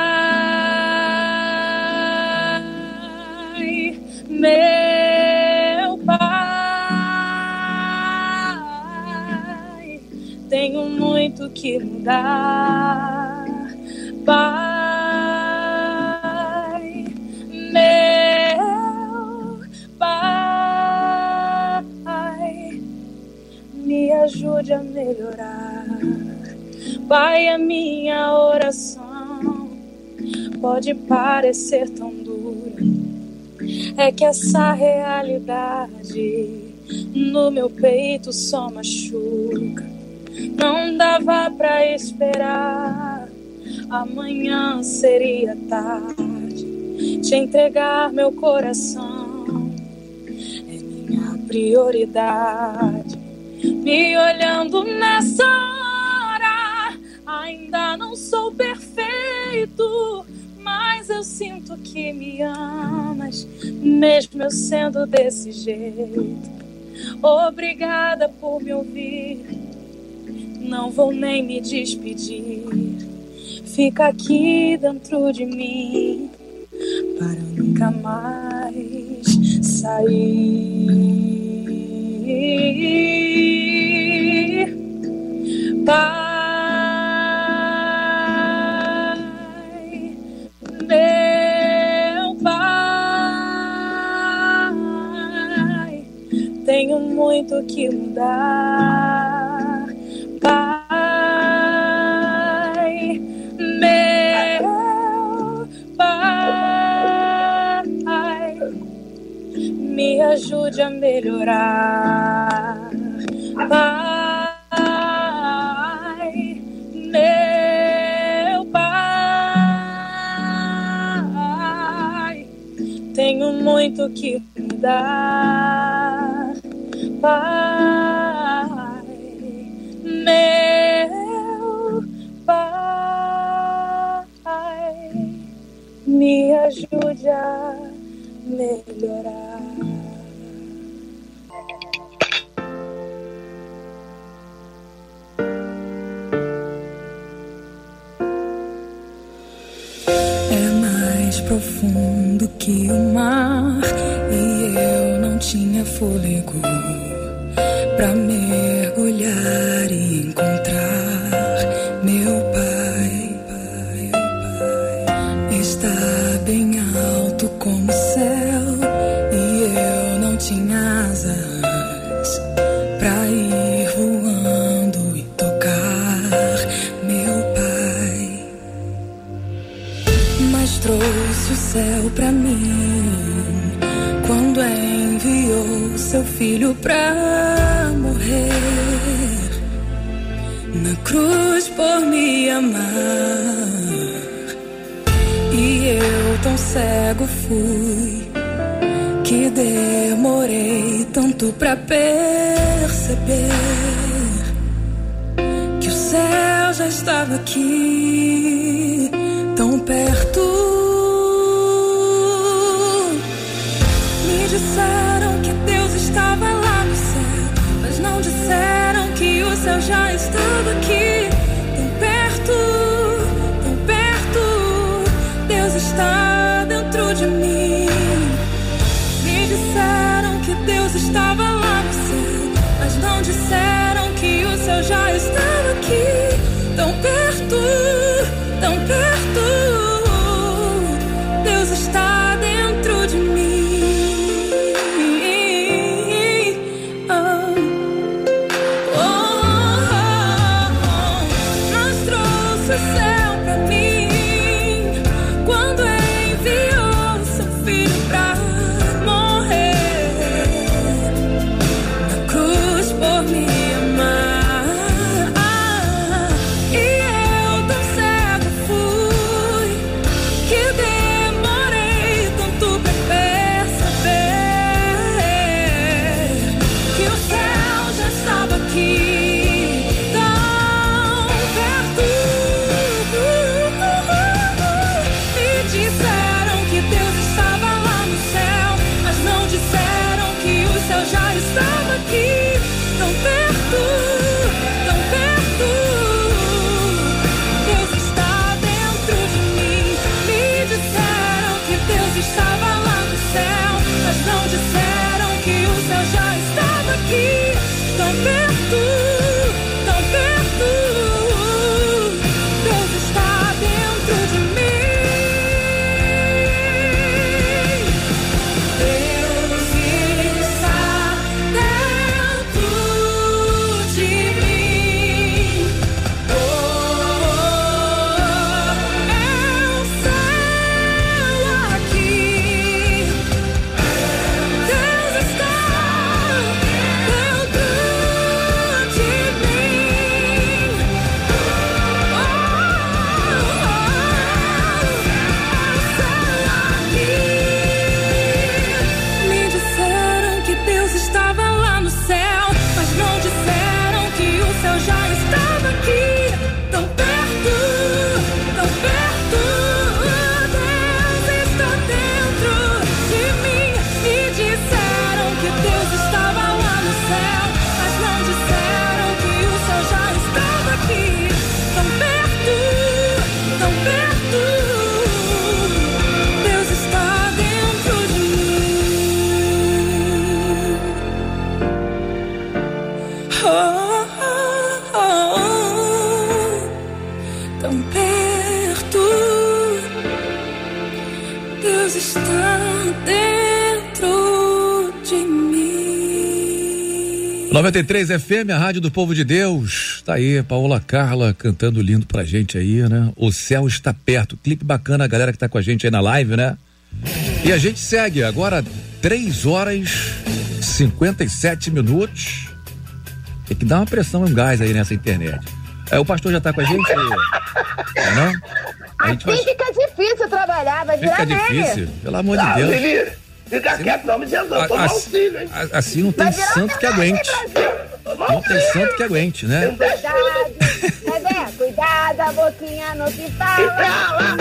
S14: meu tenho muito que mudar. Pai, meu Pai, me ajude a melhorar. Pai, a minha oração pode parecer tão dura. É que essa realidade no meu peito só machuca. Não dava pra esperar, amanhã seria tarde. Te entregar meu coração é minha prioridade. Me olhando nessa hora, ainda não sou perfeito, mas eu sinto que me amas, mesmo eu sendo desse jeito. Obrigada por me ouvir, não vou nem me despedir. Fica aqui dentro de mim para nunca mais sair. Pai, meu Pai, tenho muito que mudar. Ajude a melhorar. Pai, meu Pai, tenho muito que mudar. Pai, meu Pai, me ajude a melhorar.
S16: Profundo que o mar e eu não tinha fôlego pra mergulhar e encontrar pra morrer na cruz por me amar. E eu tão cego fui que demorei tanto pra perceber que o céu já estava aqui, tão perto.
S1: 93 FM, a rádio do povo de Deus. Tá aí, Paola Carla cantando lindo pra gente aí, né? O céu está perto. Clipe bacana, a galera que tá com a gente aí na live, né? E a gente segue agora 3 horas 57 minutos. Tem que dar uma pressão e um gás aí nessa internet. É, o pastor já tá com a gente? É, não? A gente vai...
S15: Assim fica difícil trabalhar, vai virar
S1: Fica difícil, pelo amor de Deus.
S3: Fica quieto, não, me Jesus, toma auxílio, hein?
S1: a- Assim não tem santo que aguente. Não tem santo que aguente, né?
S15: Cuidado, cuidado, a boquinha não se fala.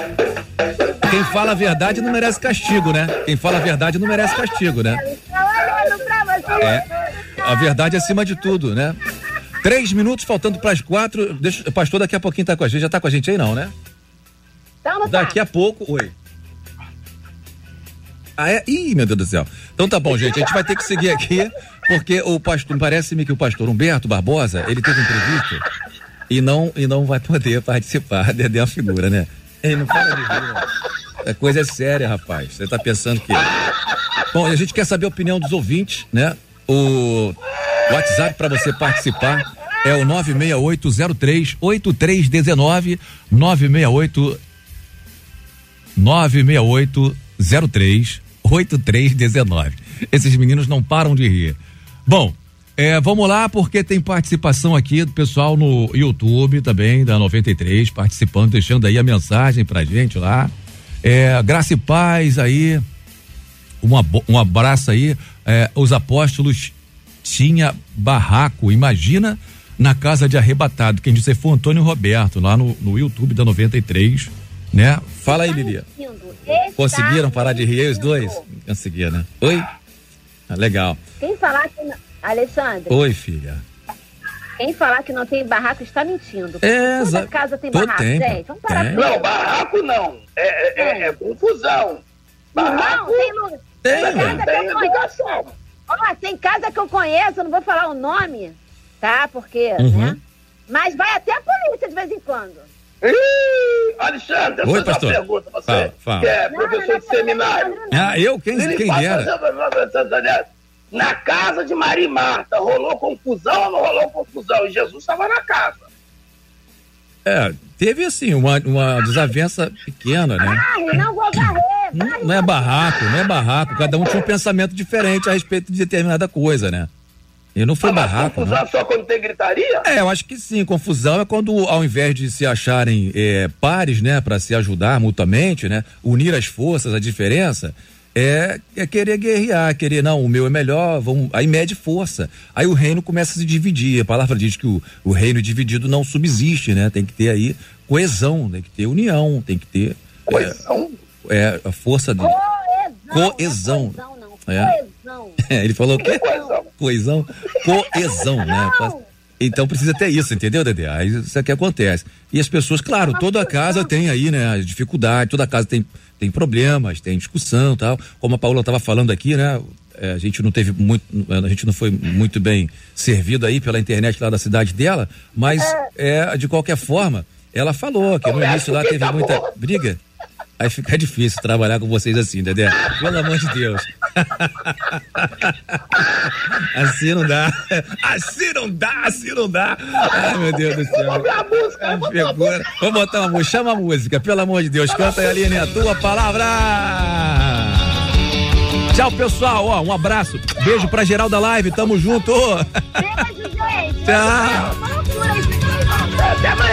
S1: Quem fala a verdade não merece castigo, né? Quem fala a verdade não merece castigo, né? É. A verdade acima de tudo, né? Três minutos faltando para as quatro. Deixa, o pastor daqui a pouquinho tá com a gente. Já tá com a gente aí, não, né? Daqui a pouco. Oi. Ah, é? Ih, meu Deus do céu. Então tá bom, gente. A gente vai ter que seguir aqui, porque o pastor. Parece-me que o pastor Humberto Barbosa, ele teve entrevista e não, e não vai poder participar. Dedé é uma figura, né? Ele não para de rir. né? A coisa é séria, rapaz. Você tá pensando que. Bom, e a gente quer saber a opinião dos ouvintes, né? O WhatsApp para você participar é o 96803 8319 968 96803 8319. Esses meninos não param de rir. Bom, é, vamos lá, porque tem participação aqui do pessoal no YouTube também, da 93, participando, deixando aí a mensagem pra gente lá. É, graça e paz aí. Um, abo- um abraço aí. É, os apóstolos tinha barraco, imagina na casa de arrebatado. Quem disse foi o Antônio Roberto, lá no, no YouTube da 93, né? Fala aí, Lilia. Conseguiram parar de rir os dois? Conseguiram, né? Oi? Ah, legal.
S15: Quem falar que não... Alexandre,
S1: Oi, filha.
S15: quem falar que não tem barraco está mentindo.
S1: É,
S15: Toda
S1: exa-
S15: casa tem
S1: todo
S15: barraco,
S1: tem, pô.
S15: gente. Vamos parar
S1: Tem.
S3: Não, barraco não. É, é, é- é confusão. Barraco.
S15: Não, tem lugar.
S1: Tem,
S15: Tem
S3: tem educação.
S15: Ó, tem casa que eu conheço, eu não vou falar o nome, tá? Porque,
S1: Uhum.
S15: né? Mas vai até a polícia de vez em quando.
S3: Ih, Alexandre, deixa
S1: Oi,
S3: eu fazer
S1: pastor.
S3: uma pergunta pra você.
S1: Fala, fala.
S3: Que é professor
S15: não,
S3: de seminário.
S1: Ah, eu? Quem,
S3: Ele
S1: quem
S3: passa-
S1: dera?
S3: Na casa de Maria e Marta, rolou confusão ou não rolou confusão? E Jesus estava na casa.
S1: É, teve assim, uma, uma desavença pequena, né?
S15: Varre, não vou.
S1: Não, não é barraco, não é barraco. Cada um tinha um pensamento diferente a respeito de determinada coisa, né? E não foi barraco,
S3: confusão
S1: né?
S3: só quando tem gritaria?
S1: É, eu acho que sim. Confusão é quando, ao invés de se acharem é, pares, né, para se ajudar mutuamente, né, unir as forças, a diferença, é, é querer guerrear, querer, não, o meu é melhor, vamos, aí mede força. Aí o reino começa a se dividir. A palavra diz que o, o reino dividido não subsiste, né? Tem que ter aí coesão, tem que ter união, tem que ter.
S3: Coesão?
S1: É, é, a força de. Coesão.
S15: Não, não.
S1: É.
S15: Coesão.
S1: É, (laughs) ele falou o quê? Coesão. Coesão. Né? Então precisa ter isso, entendeu, Dedé? Aí isso é que acontece. E as pessoas, claro, toda casa tem aí, né, as dificuldades, toda casa tem, tem problemas, tem discussão tal. Como a Paula estava falando aqui, né? é, a gente não teve muito, a gente não foi muito bem servido aí pela internet lá da cidade dela, mas é, de qualquer forma, ela falou que no início lá teve muita briga. Aí fica difícil trabalhar com vocês assim, Dedé. Pelo amor de Deus. (laughs) assim não dá. Assim não dá, assim não dá. Ai, meu Deus do céu. Vou botar uma música. Chama a música, pelo amor de Deus. Canta aí, Aline, a tua palavra. Tchau, pessoal. Ó, um abraço. Beijo pra geral da live. Tamo junto. Tchau.
S4: Até amanhã,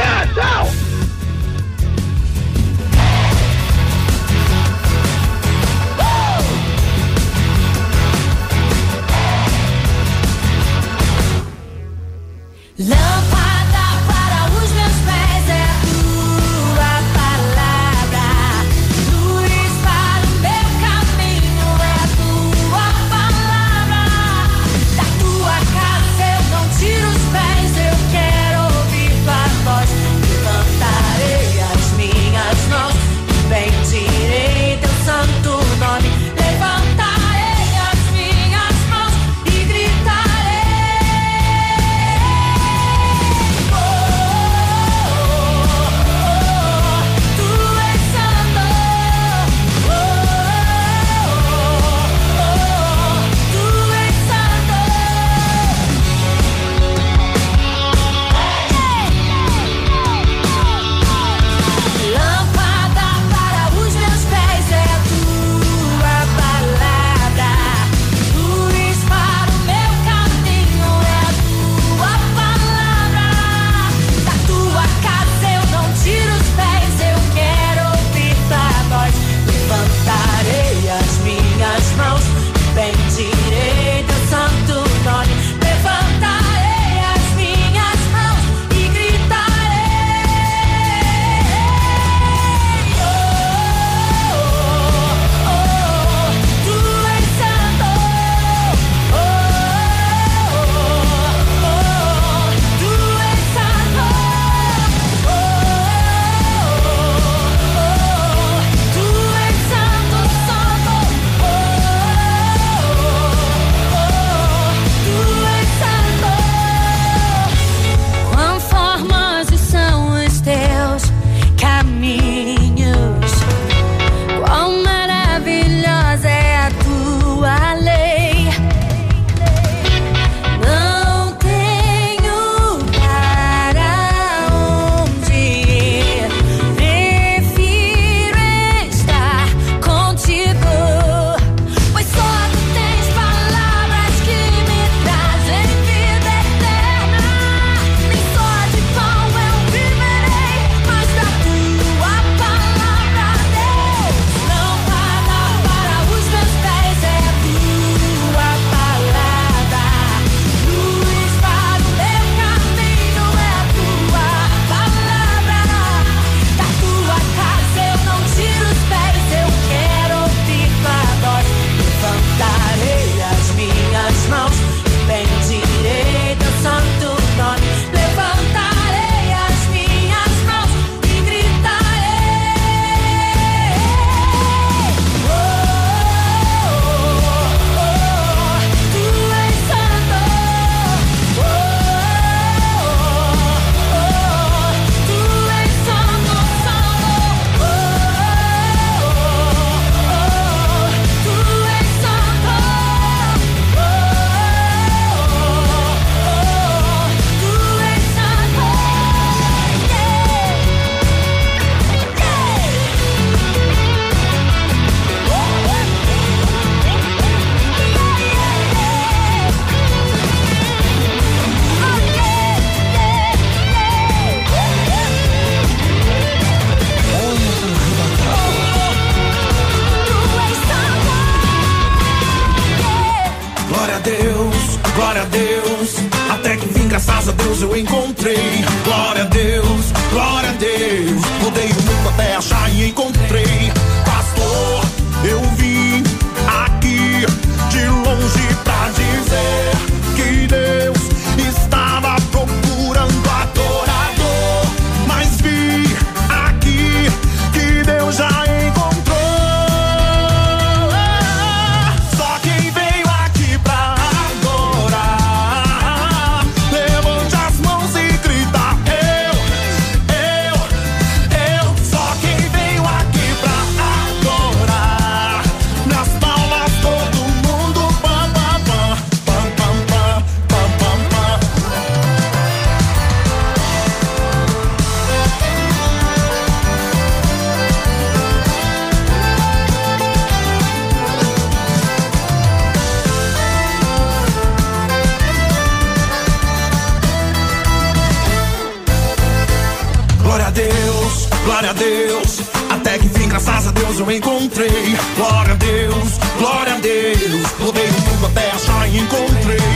S17: glória a Deus. Até que fim, graças a Deus, eu encontrei. Glória a Deus, glória a Deus. Rodei o mundo até achar e encontrei.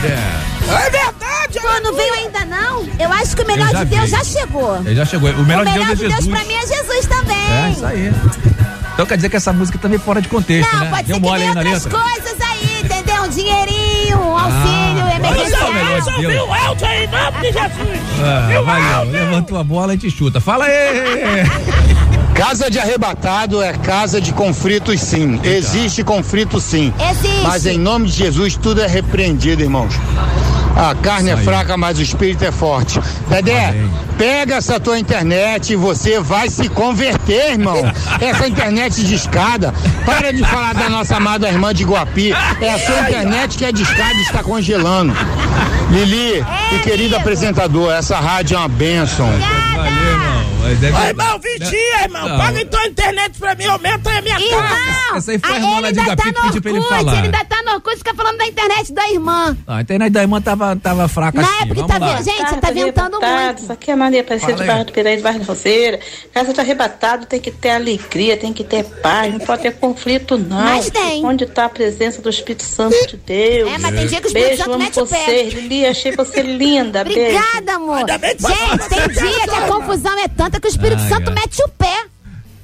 S1: Dedé?
S2: É verdade! Pô, não veio ainda não? Eu acho que o melhor
S1: Eu
S2: de Deus
S1: vi.
S2: já chegou.
S1: Ele já chegou. O melhor,
S2: o melhor
S1: de Deus é Jesus.
S2: pra mim é Jesus também.
S1: É isso aí. Então quer dizer que essa música também é fora de contexto,
S2: Não,
S1: né?
S2: pode
S1: Deu
S2: ser que
S1: mole aí na
S2: outras
S1: letra.
S2: coisas aí, entendeu? Um dinheirinho, um auxílio
S1: Ah,
S2: emergencial.
S1: é melhor de Deus.
S3: o Elton aí, em nome de Jesus.
S1: Ah, valeu. Levantou a bola e te chuta. Fala aí.
S18: Casa de arrebatado é casa de conflitos, sim. Existe conflito, sim.
S2: Existe.
S18: Mas em nome de Jesus, tudo é repreendido, irmãos. A carne é fraca, mas o espírito é forte. Dedé, pega essa tua internet e você vai se converter, irmão. (laughs) Essa internet de escada. Para de falar da nossa amada irmã de Guapi. É a sua internet que é de escada e está congelando. Lili e querido apresentador, essa rádio é uma bênção.
S1: Valeu, irmão. Mas deve...
S3: Ô, irmão, vigia, irmão.
S1: Não.
S3: Paga então a internet pra mim, aumenta aí a minha
S2: Irmão,
S3: carta.
S1: Essa aí foi a
S2: ah,
S1: irmã lá
S2: ele
S1: de
S2: ainda
S1: Gapi
S2: tá
S1: pediu pra ele falar.
S2: ele ainda tá no Orkut, fica falando da internet da irmã.
S1: Ah, a internet da irmã tava, tava fraca
S2: Na
S1: assim.
S2: época
S1: Vamos
S2: tá vendo, gente,
S19: Casa
S2: tá ventando
S19: arrebatado,
S2: muito.
S19: Isso aqui é Maria Aparecida de. Barra do Piraí de Barra da Roseira. Casa de arrebatado tem que ter alegria, tem que ter paz, não pode ter conflito, não.
S2: Mas tem.
S19: Onde está a presença do Espírito Santo de Deus?
S2: É, mas tem dia que o Espírito Santo mete o pé.
S19: Lili, achei você linda. Beijo.
S2: Obrigada, amor.
S3: Ainda bem que você
S2: Gente, tem dia que a confusão é tanta que o Espírito
S1: Ai,
S2: Santo
S1: ai.
S2: mete o pé.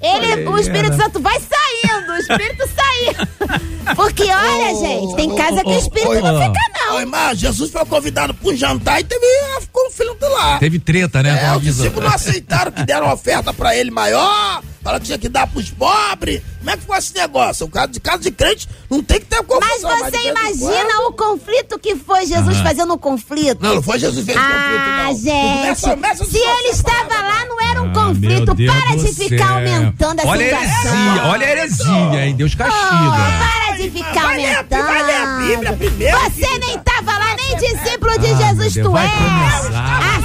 S2: Ele, o Espírito
S1: era.
S2: Santo vai saindo, o Espírito saindo. (laughs) Porque, olha, gente, tem casa que o Espírito
S1: ô,
S2: não fica, não.
S3: Ô, irmão, Jesus foi convidado pro jantar e teve ah, conflito lá.
S1: Teve treta, né?
S3: É, os discípulos não aceitaram que deram oferta pra ele maior, falaram que tinha que dar pros pobres. Como é que foi esse negócio? O caso de casa de crente não tem que ter
S2: Mas
S3: confusão.
S2: você
S3: de vez em
S2: imagina
S3: quando-
S2: o conflito que foi Jesus
S1: Aham.
S2: fazendo um conflito?
S3: Não, não foi Jesus que fez
S2: Ah,
S3: conflito, não.
S2: gente.
S3: Começa- começa
S2: Se ele estava lá, não era um
S1: Ah,
S2: conflito. Para de ficar
S1: céu.
S2: aumentando a
S1: Olha a
S2: situação.
S1: heresia, olha a heresia, hein? Deus castiga.
S2: Oh, para de ficar
S3: Vai ler a-
S2: aumentando.
S3: vai ler a Bíblia primeiro,
S2: Você nem estava lá, nem discípulo de
S1: Ah,
S2: Jesus
S1: Deus,
S2: tu és.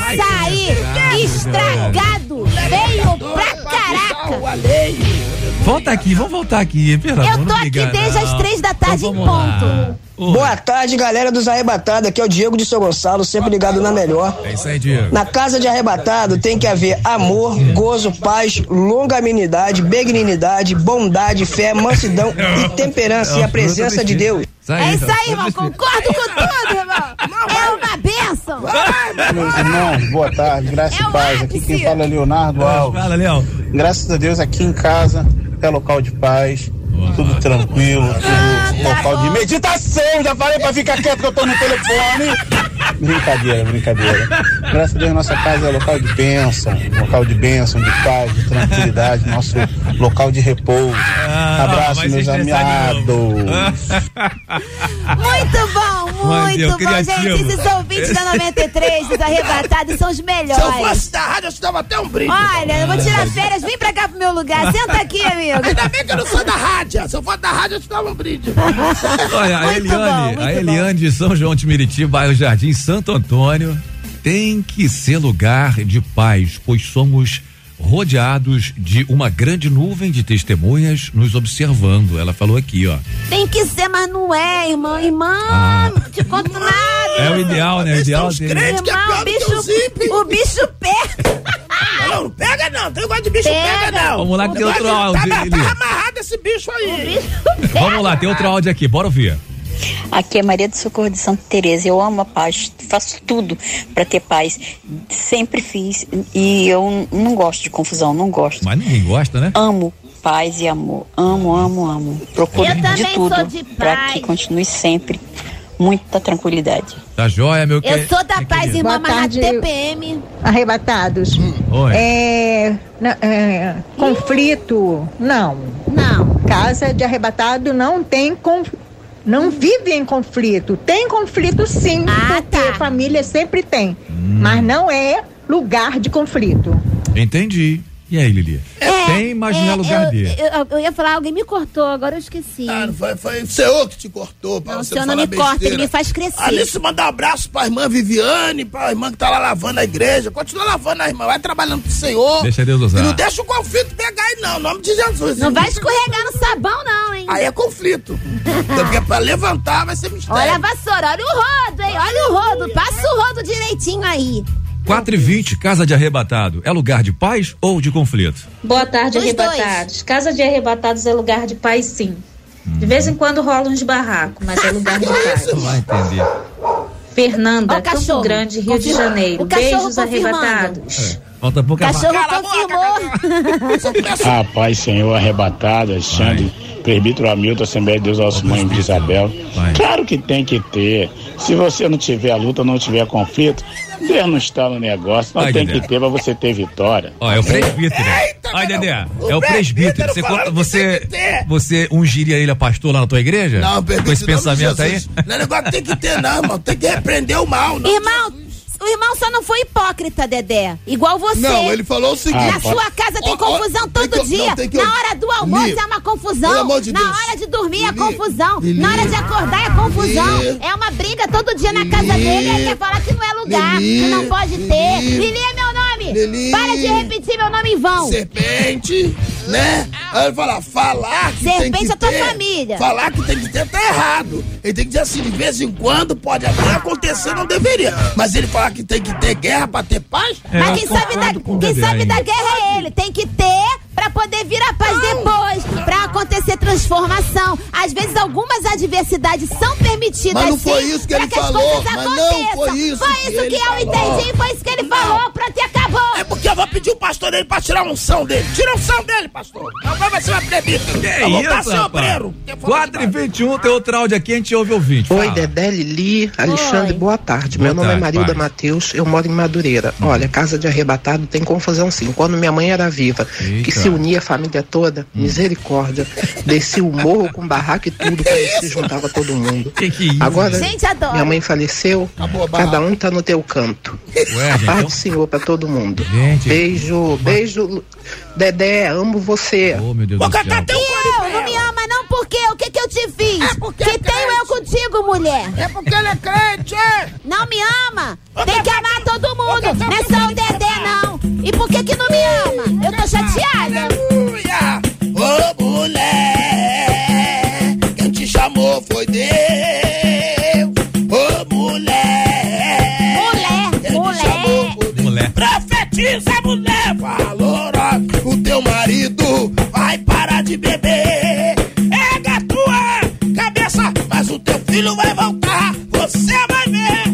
S2: Açaí, estragado, veio pra caraca.
S1: Volta aqui, vamos voltar aqui, pelo
S2: Eu tô aqui desde as três da tarde
S1: Então
S2: em
S1: lá.
S2: ponto.
S1: Ô,
S20: Boa tarde, galera dos Arrebatados. Aqui é o Diego de São Gonçalo, sempre ligado na melhor.
S1: É isso aí, Diego.
S20: Na casa de arrebatado tem que haver amor, gozo, paz, longanimidade, benignidade, bondade, fé, mansidão (laughs) e temperança e a presença de Deus.
S2: É isso aí, irmão. Concordo com tudo, irmão. É uma
S21: Meus irmãos, boa tarde, graça
S2: É
S21: e paz. Aqui quem fala é Leonardo Alves.
S1: Fala, Léo.
S21: Graças a Deus, aqui em casa é local de paz, tudo tranquilo, tudo local de meditação. Já falei pra ficar quieto que eu tô no telefone. Brincadeira, brincadeira. Graças a Deus, nossa casa é local de bênção, local de bênção, de paz, de tranquilidade, nosso local de repouso.
S1: Ah,
S21: Abraço, meus amados.
S2: Muito muito bom,
S1: criativo.
S2: gente. Esses ouvintes da 93, os arrebatados, são os
S3: Se eu
S2: melhores.
S3: fosse da rádio, eu te dava até um brinde.
S2: Olha, eu vou tirar férias, vem pra cá pro meu lugar. Senta aqui, amigo.
S3: Ainda bem que eu não sou da rádio. Se eu fosse da rádio, eu te dava um brinde.
S1: Olha, a
S2: Muito
S1: Eliane,
S2: bom,
S1: a Eliane de São João de Meriti, bairro Jardim Santo Antônio, tem que ser lugar de paz, pois somos rodeados de uma grande nuvem de testemunhas nos observando. Ela falou aqui, ó.
S2: Tem que ser, mas não é, irmão. Irmão,
S1: Ah.
S2: te conto nada.
S1: É o ideal, né? O ideal dele.
S3: crentes que é pior
S2: o
S3: do que o
S2: bicho, o bicho pega.
S3: Não, não pega não. Tem negócio de bicho
S2: Pega.
S3: pega, não.
S1: Vamos lá que tem outro áudio,
S3: Tá, tá amarrado esse bicho aí.
S1: Vamos lá, tem outro áudio aqui, bora ouvir.
S22: Aqui é Maria do Socorro de Santa Teresa. Eu amo a paz, faço tudo para ter paz. Sempre fiz e eu não gosto de confusão, não gosto.
S1: Mas ninguém gosta, né?
S22: Amo paz e amor. Amo, amo, amo. Procuro
S2: Eu
S22: de tudo
S2: de
S22: para que continue sempre muita tranquilidade.
S1: Tá joia, meu
S2: Eu
S1: que-
S2: sou da paz,
S1: querido.
S2: mas na
S5: tarde.
S2: TPM.
S5: Arrebatados.
S1: Oi.
S5: É, é, conflito, não.
S2: Não.
S5: Casa de arrebatado não tem conflito. Não vive em conflito. Tem conflito sim,
S2: Ah,
S5: porque
S2: tá.
S5: família sempre tem.
S1: Hum.
S5: Mas não é lugar de conflito.
S1: Entendi. E aí, Lili? tem, mas não é lugar
S2: eu,
S1: dele.
S2: eu, eu ia falar, alguém me cortou, agora eu esqueci.
S3: Ah, não foi, foi o senhor que te cortou. Pra
S2: Não, o
S3: você
S2: senhor não
S3: falar
S2: me corta,
S3: besteira.
S2: ele me faz crescer.
S3: Alice, mandar um abraço pra irmã Viviane, pra irmã que tá lá lavando a igreja. Continua lavando a irmã, vai trabalhando pro Senhor.
S1: Deixa Deus usar.
S3: E não deixa o conflito pegar aí, não. Em nome de Jesus.
S2: Não
S3: hein?
S2: vai escorregar no sabão, não, hein?
S3: Aí é conflito. Porque pra levantar vai ser mistério.
S2: Olha a vassoura, olha o rodo, hein? Olha o rodo. Passa o rodo direitinho aí.
S1: 4 e 20 casa de arrebatado. É lugar de paz ou de conflito?
S23: Boa tarde,
S2: Os
S23: arrebatados. Casa de arrebatados é lugar de paz, sim.
S22: De vez em quando rola uns barracos, mas é lugar de (laughs) paz.
S1: Vai entender.
S22: Fernanda. Campo Grande, Rio de
S2: Confirma.
S22: Janeiro.
S2: O cachorro
S22: Beijos arrebatados.
S1: Falta pouca
S2: Cachorro
S1: Cala a
S2: confirmou. (laughs)
S21: Rapaz, Senhor arrebatado, Alexandre, presbítero Hamilton, Assembleia de Deus, nosso mãe de Isabel. Claro que tem que ter. Se você não tiver a luta, não tiver conflito, Deus não está no negócio. Não
S1: Vai,
S21: tem
S1: Dedé.
S21: que ter pra você ter vitória.
S1: Ó, é o presbítero. Olha, Dedé, é o presbítero. Você, você, você ungiria ele a pastor lá na tua igreja?
S3: Não,
S1: Com esse pensamento aí?
S3: Não é negócio que tem que ter, não, irmão. Tem que repreender o mal, não.
S2: Irmão, o irmão só não foi hipócrita, Dedé. Igual você.
S3: Não, ele falou o seguinte.
S2: Na sua casa tem
S3: Ó, ó,
S2: confusão
S3: tem
S2: todo
S3: que-
S2: dia.
S3: não,
S2: Na hora do almoço
S3: Lili,
S2: é uma confusão. Na
S3: Deus.
S2: hora de dormir é
S3: Lili,
S2: confusão.
S3: Lili,
S2: Na hora de acordar é confusão. É uma briga todo dia na casa dele. Ele quer falar que não é lugar, que não pode ter. Lili é meu nome. Para de repetir meu nome em vão.
S3: Serpente, né? Aí ele fala, falar que tem
S2: Serpente
S3: que
S2: é tua
S3: ter,
S2: família.
S3: Falar que tem que ter tá errado. Ele tem que dizer assim, de vez em quando pode até acontecer, não deveria. Mas ele falar que tem que ter guerra pra ter paz?
S2: Mas quem sabe, da, quem sabe da guerra é ele. Tem que ter pra poder vir a paz depois. Pra acontecer transformação. Às vezes algumas adversidades são permitidas
S3: Mas não foi
S2: sim,
S3: isso que
S2: pra
S3: ele
S2: que as
S3: falou,
S2: coisas
S3: mas não
S2: aconteçam.
S3: foi isso
S2: Foi
S3: que
S2: isso que,
S3: ele
S2: eu
S3: falou.
S2: entendi. Foi isso que ele falou. Pronto e acabou.
S3: É porque eu vou pedir o pastor dele pra tirar a unção dele. Tira a unção dele, pastor. Agora vai ser uma presbítero.
S1: Que
S3: vou
S1: isso,
S3: dar seu
S1: rapaz?
S3: obreiro.
S1: 4 e 21, tem outro áudio aqui, a gente ouve ouvinte.
S24: Oi,
S1: Fala.
S24: Dedé, Lili, Alexandre,
S2: Oi.
S24: boa tarde.
S1: Boa
S24: Meu nome
S1: tarde,
S24: é Marilda
S1: pai.
S24: Matheus, eu moro em Madureira. Olha, casa de arrebatado tem confusão sim. Quando minha mãe era viva,
S1: Eita.
S24: que se unia a família toda, misericórdia, descia o morro com barraco e tudo, quando se juntava todo mundo.
S1: Que que é isso?
S24: Agora,
S2: Gente, adoro.
S24: minha mãe faleceu,
S3: Acabou a barraca.
S24: cada um tá no teu canto.
S1: Ué,
S24: A
S1: gente,
S24: paz
S1: então-
S24: do Senhor pra todo mundo.
S1: Gente.
S24: Beijo, beijo, Dedé, amo você.
S1: Oh, meu Deus
S3: Vou
S1: do céu.
S3: teu
S2: E eu? Não me ama não por quê? O que que eu te fiz?
S3: É porque
S2: que
S3: é
S2: tenho eu contigo, mulher?
S3: É porque ele é crente, é?
S2: Não me ama? Tem que amar todo mundo. Não é só o Dedé. E por que que não me ama? Eu tô chateada.
S3: Aleluia! Ô mulher, quem te chamou foi Deus. Ô mulher,
S2: Mulher,
S3: quem te
S2: mulher.
S3: chamou foi Deus.
S1: Mulher.
S3: Profetiza, mulher, valorosa. O teu marido vai parar de beber. Pega a tua cabeça, mas o teu filho vai voltar. Você vai ver.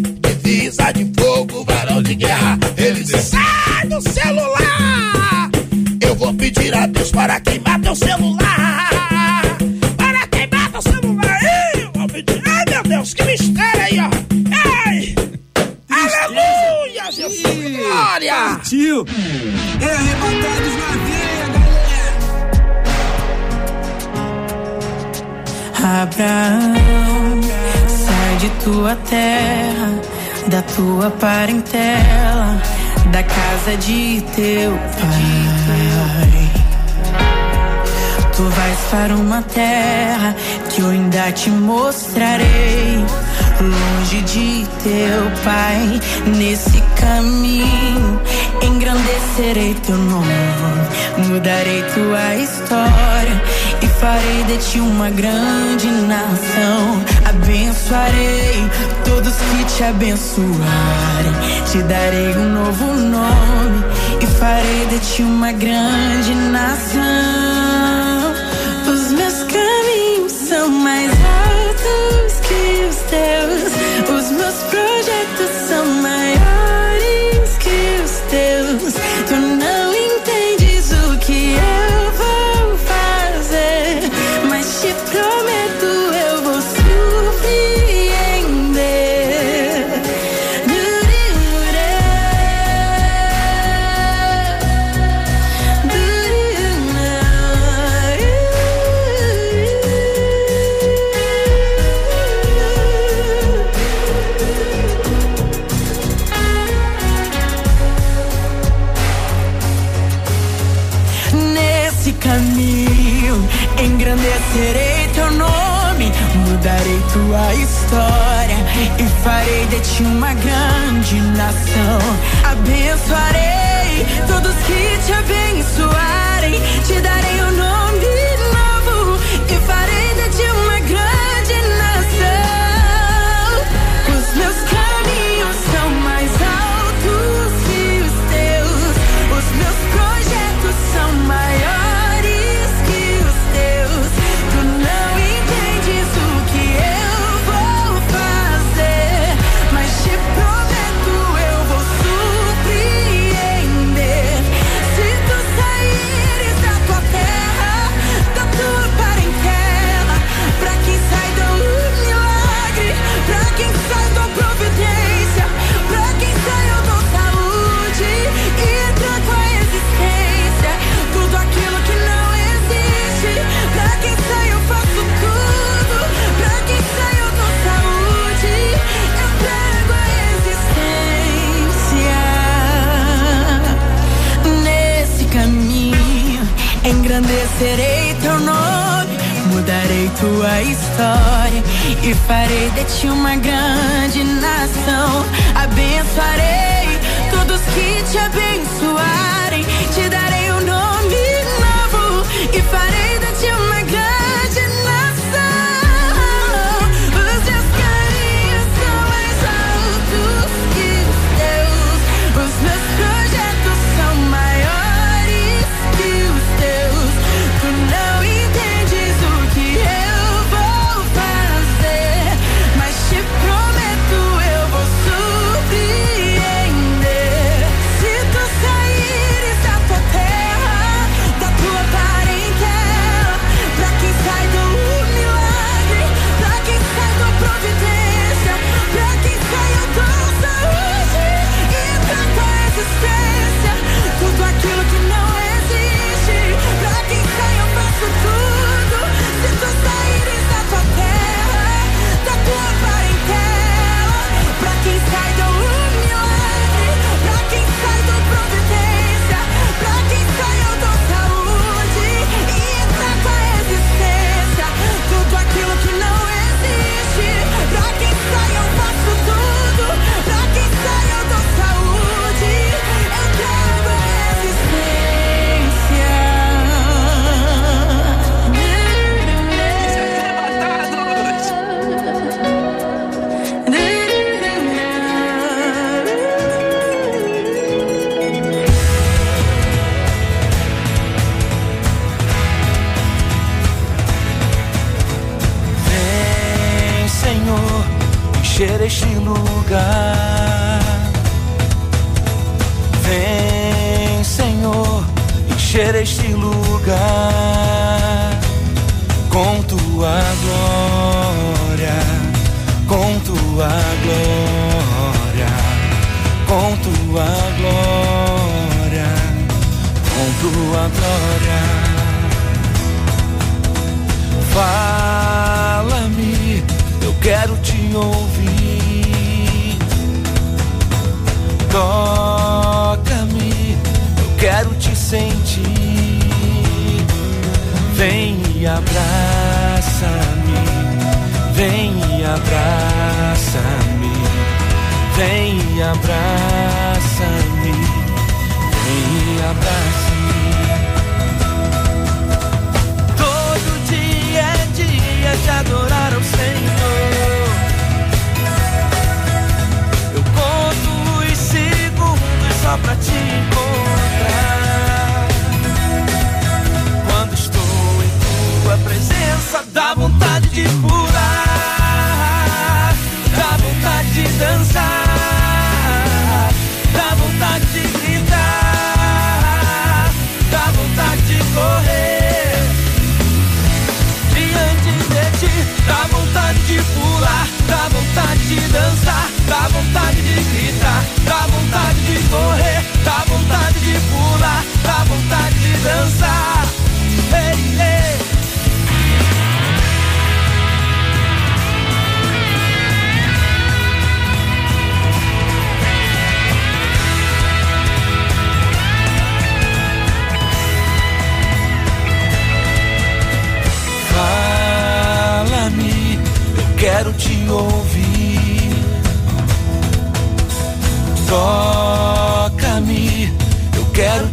S3: Divisa de Ele sai do celular. Eu vou pedir a Deus para queimar teu celular. Para queimar teu celular. Ih, Eu vou pedir. Ai, meu Deus, que mistério aí, ó. Ai. Aleluia, Jesus. Glória.
S13: Tio, é arrebatados na veia, galera.
S4: Abraão, sai de tua terra, da tua parentela, da casa de teu pai. Tu vais para uma terra que eu ainda te mostrarei. Longe de teu pai, nesse caminho, engrandecerei teu nome, mudarei tua história e farei de ti uma grande nação. Abençoarei todos que te abençoarem, te darei um novo nome e farei de ti uma grande nação. Os meus caminhos são mais altos que os teus.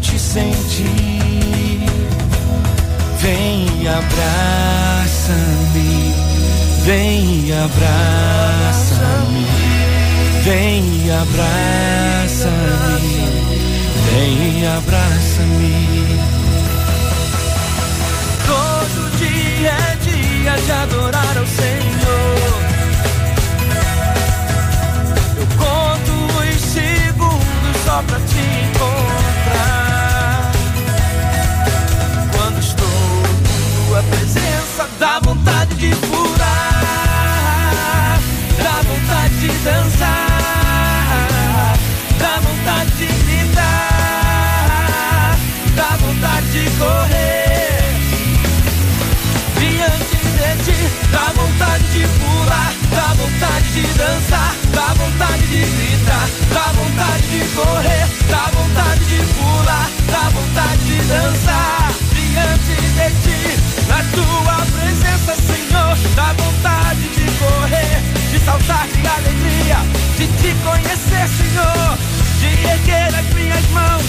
S4: te
S25: sentir. Vem e abraça-me, vem e abraça-me, vem e abraça-me, vem e abraça-me. Todo dia é dia de adorar Dá vontade de pular, dá vontade de dançar, dá vontade de gritar, dá vontade de correr, dá vontade de pular, dá vontade de dançar. Diante de ti, na tua presença, Senhor, dá vontade de correr, de saltar de alegria, de te conhecer, Senhor, de erguer as minhas mãos,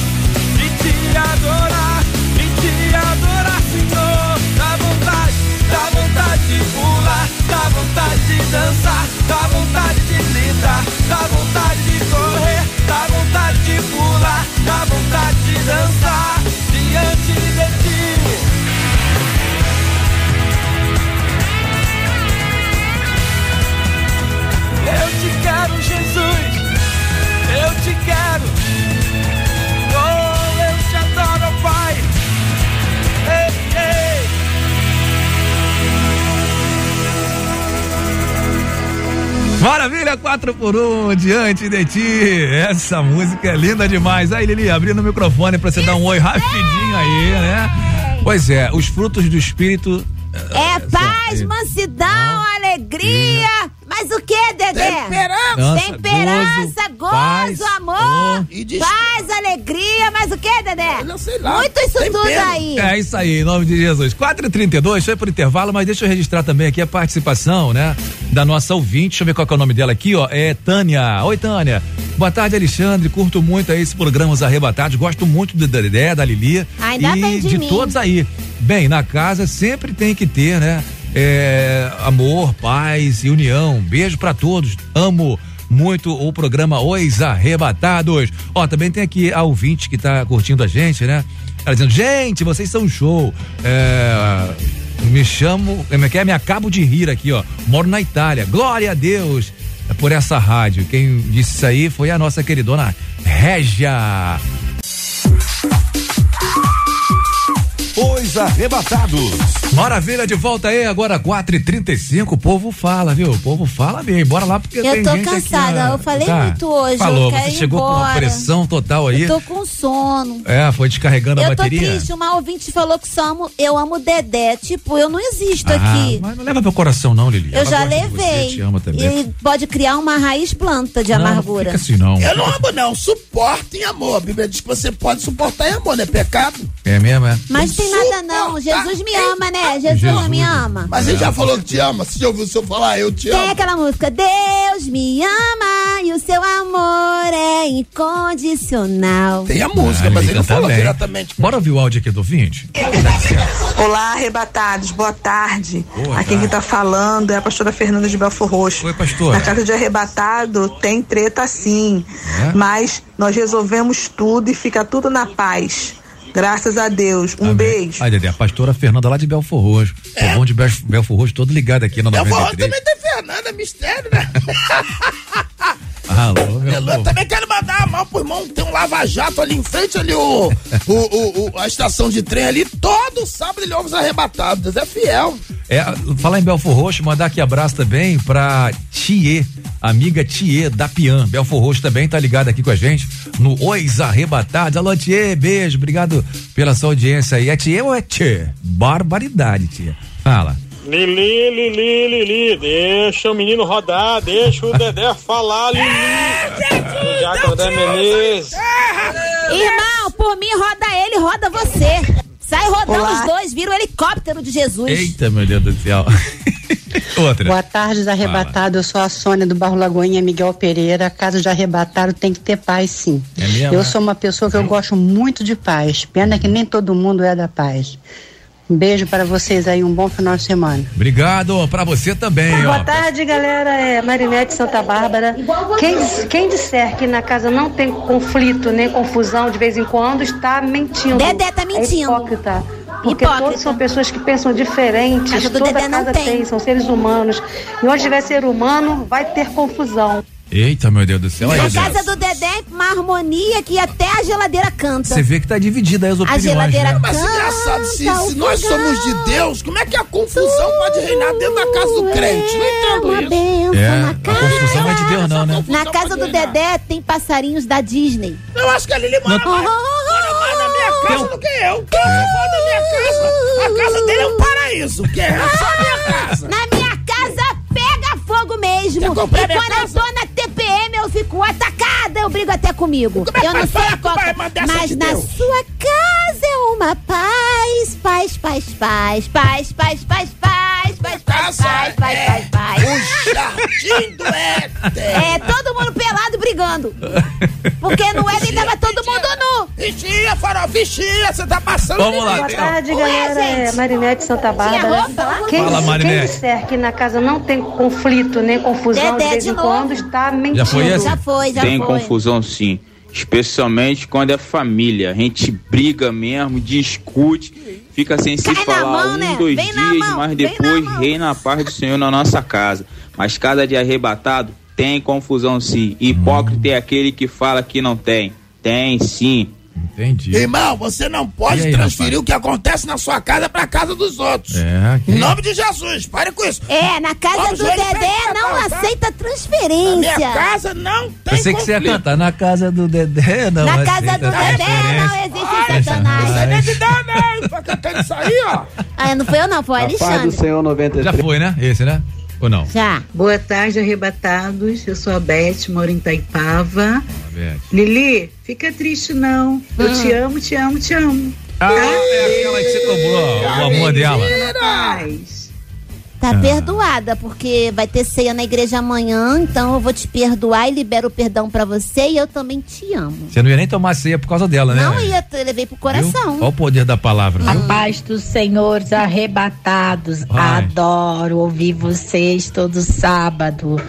S25: de te adorar, de te adorar. de dançar, dá vontade de gritar, dá vontade de correr, dá vontade de pular, dá vontade de dançar diante de ti. Eu te quero, Jesus, eu te quero.
S1: Maravilha, 4 por 1 diante de ti. Essa música é linda demais. Aí, Lili, abrindo o microfone pra você dar um oi rapidinho aí, né? Pois é, os frutos do espírito.
S2: É paz, mansidão, alegria. Mas o que, Dedé?
S1: Temperança.
S2: Temperança,
S1: paz,
S2: amor,
S1: oh, e
S2: paz, alegria. Mas o que, Dedé?
S3: Não sei lá.
S2: Muito isso tudo aí.
S1: É isso aí, em nome de Jesus. 4 e 32 foi por intervalo, mas deixa eu registrar também aqui a participação, né? Da nossa ouvinte. Deixa eu ver qual que é o nome dela aqui, ó. É Tânia. Oi, Tânia. Boa tarde, Alexandre. Curto muito aí esse programa Os Arrebatados. Gosto muito do Dedé, da Lili.
S2: Ainda
S1: e
S2: bem de
S1: de
S2: mim.
S1: todos aí. Bem, na casa sempre tem que ter, né? É, amor, paz e união. Beijo pra todos. Amo muito o programa Os Arrebatados. Ó, também tem aqui a ouvinte que tá curtindo a gente, né? Ela dizendo, gente, vocês são show. É, me chamo, como é é? Me acabo de rir aqui, ó. Moro na Itália. Glória a Deus por essa rádio. Quem disse isso aí foi a nossa queridona Régia.
S26: Os arrebatados.
S1: Maravilha, de volta aí, agora 4 e 35 o povo fala, viu? O povo fala bem, bora lá porque
S2: Eu
S1: tem
S2: tô
S1: gente aqui,
S2: cansada,
S1: ó.
S2: eu falei
S1: Tá.
S2: muito hoje,
S1: Falou,
S2: eu quero
S1: você
S2: ir
S1: chegou com uma
S2: embora.
S1: pressão total aí.
S2: Eu tô com sono.
S1: É, foi descarregando a
S2: eu tô
S1: bateria.
S2: triste, uma ouvinte falou que só amo, eu amo o Dedé. Tipo, eu não existo
S1: Ah,
S2: aqui.
S1: Mas não leva pro coração não, Lili.
S2: Eu
S1: Ela
S2: já levei.
S1: Você, te ama também.
S2: E pode criar uma raiz planta de
S1: Não,
S2: amargura.
S1: Fica assim não.
S3: Eu não amo, não. Suporta em amor. A Bíblia diz que você pode suportar em amor, não é pecado?
S1: É mesmo, é?
S2: Mas tem nada não, Jesus me ama, né? Jesus,
S1: Jesus.
S2: não me ama.
S3: Mas ele já falou que te ama. Você já ouviu o senhor falar, eu te
S2: Tem
S3: amo?
S2: aquela música, Deus me ama e o seu amor é incondicional.
S3: Tem a música,
S1: Ah,
S3: mas ele não falou diretamente.
S1: Bora ouvir o áudio aqui do ouvinte?
S27: Olá, arrebatados, boa tarde.
S1: Boa
S27: Aqui quem tá falando é a pastora Fernanda de Belfor Roxo.
S1: Oi, pastora.
S27: Na casa de arrebatado tem treta sim,
S1: É?
S27: mas nós resolvemos tudo e fica tudo na paz. Graças a Deus. Um beijo.
S1: Ai, Dedé, a pastora Fernanda lá de Belfor Roxo.
S3: É.
S1: O bom de Bel- Belfor Roxo todo ligado aqui na
S3: vou
S1: 93.
S3: também tem Fernanda, mistério, né? (laughs)
S1: Alô, meu
S3: também quero mandar a mão pro irmão, tem um lava-jato ali em frente ali, o, o, o- o- a estação de trem ali, todo sábado ele ouve os arrebatados, é fiel.
S1: É, falar em Belfor Roxo, mandar aqui abraço também pra Thier, amiga Thier da Pian. Belfor Roxo também tá ligado aqui com a gente no Os Arrebatados. Alô, Thier, beijo, obrigado pela sua audiência aí. É Thier ou é Thier? Barbaridade, Thier. Fala.
S28: Lili, Lili, Lili, deixa o menino rodar, deixa o Dedé falar, Lili. O Jacodé Menezes.
S2: Irmão, por mim roda ele, roda você. Sai rodando
S27: Olá.
S2: os dois, vira o helicóptero de Jesus.
S1: Eita, meu Deus do céu. (laughs) Outra.
S23: Boa tarde, arrebatado. Eu sou a Sônia do Barro Lagoinha, Miguel Pereira. Casa de arrebatado tem que ter paz, sim.
S1: É mesmo,
S23: eu
S1: é?
S23: sou uma pessoa que eu gosto muito de paz. Pena que nem todo mundo é da paz. Um beijo para vocês aí, um bom final de semana.
S1: Obrigado pra você também, ó.
S29: Boa tarde, galera. É Marinete Santa Bárbara. Quem, quem disser que na casa não tem conflito nem confusão de vez em quando está mentindo.
S2: Dedé tá mentindo.
S29: É hipócrita. Porque
S2: Hipócrita.
S29: todos são pessoas que pensam diferentes. Toda
S2: Dedé não
S29: casa
S2: tem.
S29: tem, são seres humanos. E onde tiver ser humano, vai ter confusão.
S1: Eita, meu Deus do céu.
S2: Na
S1: Dedé.
S2: casa do Dedé é uma harmonia que até a geladeira canta.
S1: Você vê que tá dividida aí as
S2: A
S1: opiniões.
S2: geladeira
S1: né?
S3: Mas engraçado, se,
S2: Canta
S3: se nós
S2: fogão.
S3: somos de Deus, como é que a confusão pode reinar dentro da casa do crente? Não entendo
S2: Uma
S3: isso.
S2: benção
S1: É,
S2: na
S1: a confusão não é de Deus, não, né?
S2: Na casa do Dedé tem passarinhos da Disney.
S3: Eu acho que a Lili mora, mais, mora mais na minha casa do que eu. Quem é da minha casa? A casa dele é um paraíso, que é só a minha casa.
S2: Na minha casa pega fogo mesmo. E
S3: minha
S2: quando
S3: casa?
S2: eu na TPM, eu brigo até comigo.
S3: É
S2: eu não sei a
S3: uma dessa
S2: Mas na
S3: Deus?
S2: sua casa é uma paz, paz, paz, paz, paz, paz, paz, paz, paz, paz, paz, paz, paz, paz.
S3: O jardim do Éden.
S2: É, todo mundo pelado brigando. Porque no Éden tava todo mundo.
S3: Vigia, farol, vigia, você tá passando.
S1: Vamos lá,
S29: Boa
S1: tem-
S29: tarde, galera. É. Marinete Santa Bárbara. Quem,
S1: Fala,
S29: quem
S1: Marinete.
S29: disser que na casa não tem conflito nem confusão
S2: Dedé
S29: de vez
S2: de
S29: em
S2: novo.
S29: quando está mentindo.
S1: Já foi esse?
S2: Já foi, já
S30: Tem
S2: foi.
S30: confusão sim. Especialmente quando é família. A gente briga mesmo, discute, fica sem se
S2: Cai
S30: falar
S2: mão,
S30: um,
S2: né?
S30: dois
S2: Vem
S30: dias, mas depois reina a paz do Senhor na nossa casa. Mas cada dia arrebatado tem confusão sim. Hipócrita é aquele que fala que não tem. Tem sim.
S1: Entendi.
S3: Irmão, você não pode
S1: aí,
S3: transferir
S1: rapaz?
S3: o que acontece na sua casa pra casa dos outros.
S1: É,
S3: Em nome de Jesus, pare com isso.
S2: É, na casa
S3: Vamos
S2: do Dedé não
S3: tá,
S2: aceita transferência.
S3: Na minha casa não tem
S1: Pensei que você ia cantar na casa do Dedé, não.
S2: Na casa do Dedé não existe satanás.
S3: Você nem me dá, né? Tá cantando isso aí, ó.
S2: Ah, não foi eu não, foi o Alexandre.
S31: Senhor 93.
S1: Já foi, né? Esse, né? Ou não?
S2: Já.
S32: Boa tarde, arrebatados. Eu sou a Beth, moro em Itaipava.
S1: Beth.
S32: Lili, fica triste não. Eu te amo, te amo, te amo.
S1: Ah, é aquela que você cobrou o amor dela.
S32: Paz.
S2: Tá
S1: Ah.
S2: perdoada, porque vai ter ceia na igreja amanhã, então eu vou te perdoar e libero o perdão pra você e eu também te amo.
S1: Você não ia nem tomar ceia por causa dela, né?
S2: Não ia, eu levei pro coração.
S1: Olha o poder da palavra.
S33: A
S1: viu?
S33: paz dos senhores arrebatados.
S1: Vai.
S33: Adoro ouvir vocês todo sábado.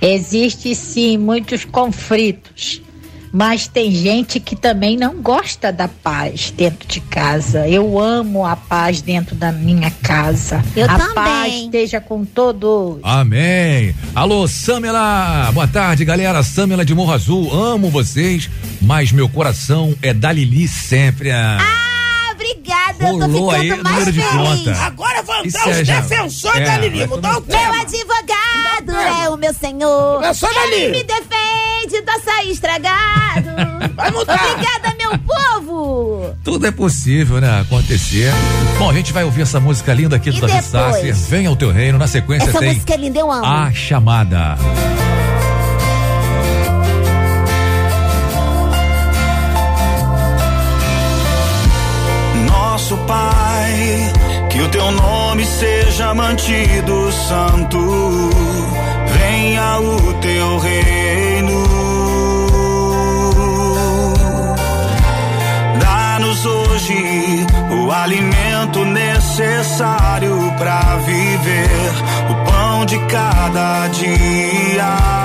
S33: Existe sim muitos conflitos, mas tem gente que também não gosta da paz dentro de casa. Eu amo a paz dentro da minha casa.
S2: Eu
S33: a
S2: também.
S33: paz esteja com todos.
S1: Amém. Alô, Samela. Boa tarde, galera. Samela de Morro Azul. Amo vocês, mas meu coração é da Lili sempre. Ah,
S2: Ah, obrigada, eu tô
S1: Rolou aí
S2: ficando
S1: o
S2: mais feliz.
S1: conta.
S3: Agora vão entrar os
S1: é
S3: defensores
S1: é,
S3: da Lili. Mudar o
S2: Meu
S3: tema.
S2: Advogado é o meu senhor.
S3: Começou
S2: Ele
S3: dali.
S2: me defende do açaí estragado. (laughs)
S3: Vai mudar.
S2: Obrigada, meu povo.
S1: Tudo é possível, né? Acontecer. Bom, a gente vai ouvir essa música linda aqui do Davi? Sasser. Vem ao teu reino. Na sequência
S2: Essa
S1: tem
S2: música é linda, eu amo.
S1: A Chamada.
S34: Nosso Pai, que o teu nome seja mantido santo. Venha o teu reino. Dá-nos hoje o alimento necessário para viver, o pão de cada dia.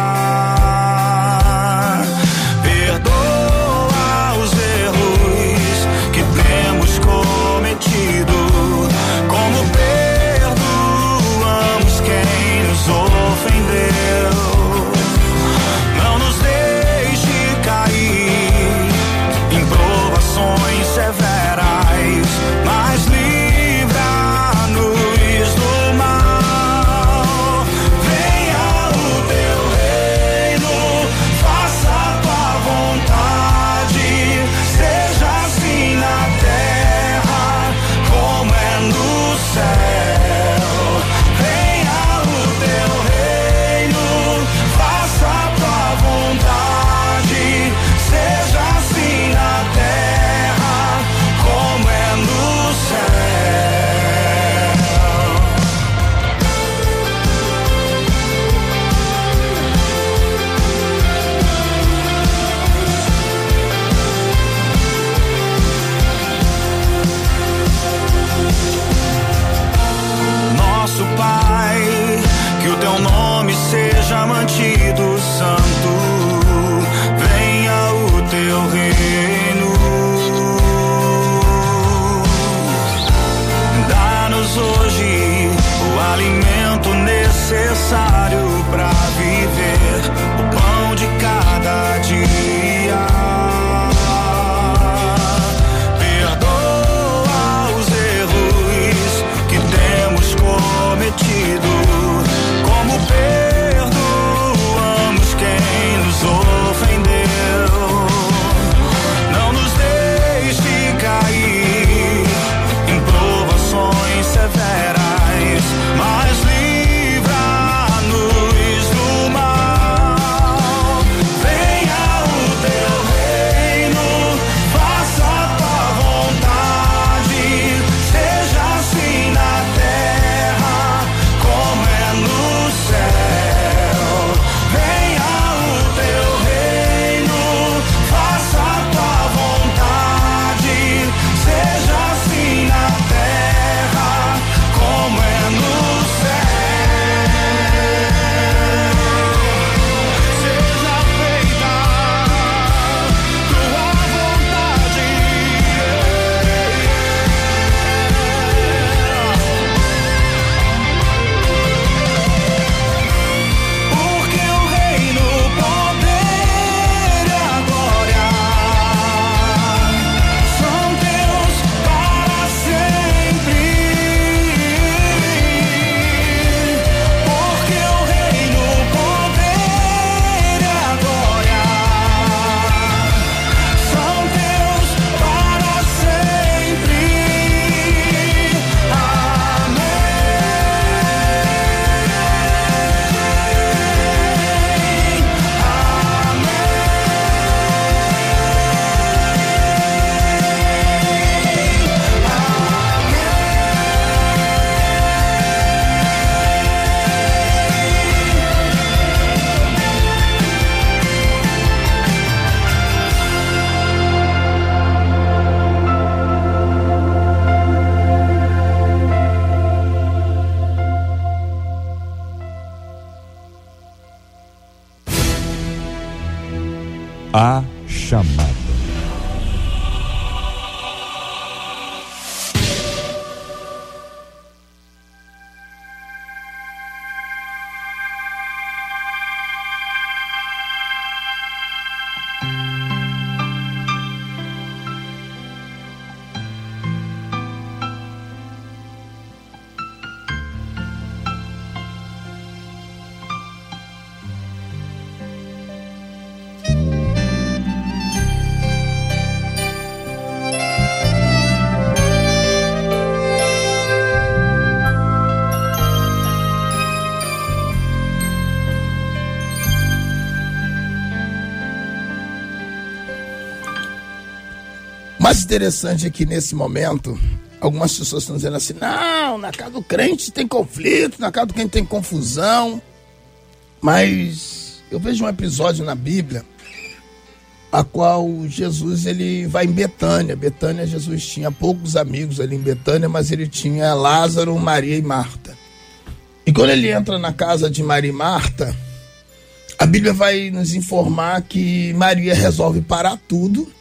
S3: Interessante é que nesse momento, algumas pessoas estão dizendo assim: não, na casa do crente tem conflito, na casa do crente tem confusão. Mas eu vejo um episódio na Bíblia a qual Jesus ele vai em Betânia. Betânia, Jesus tinha poucos amigos ali em Betânia, mas ele tinha Lázaro, Maria e Marta. E quando ele entra na casa de Maria e Marta, a Bíblia vai nos informar que Maria resolve parar tudo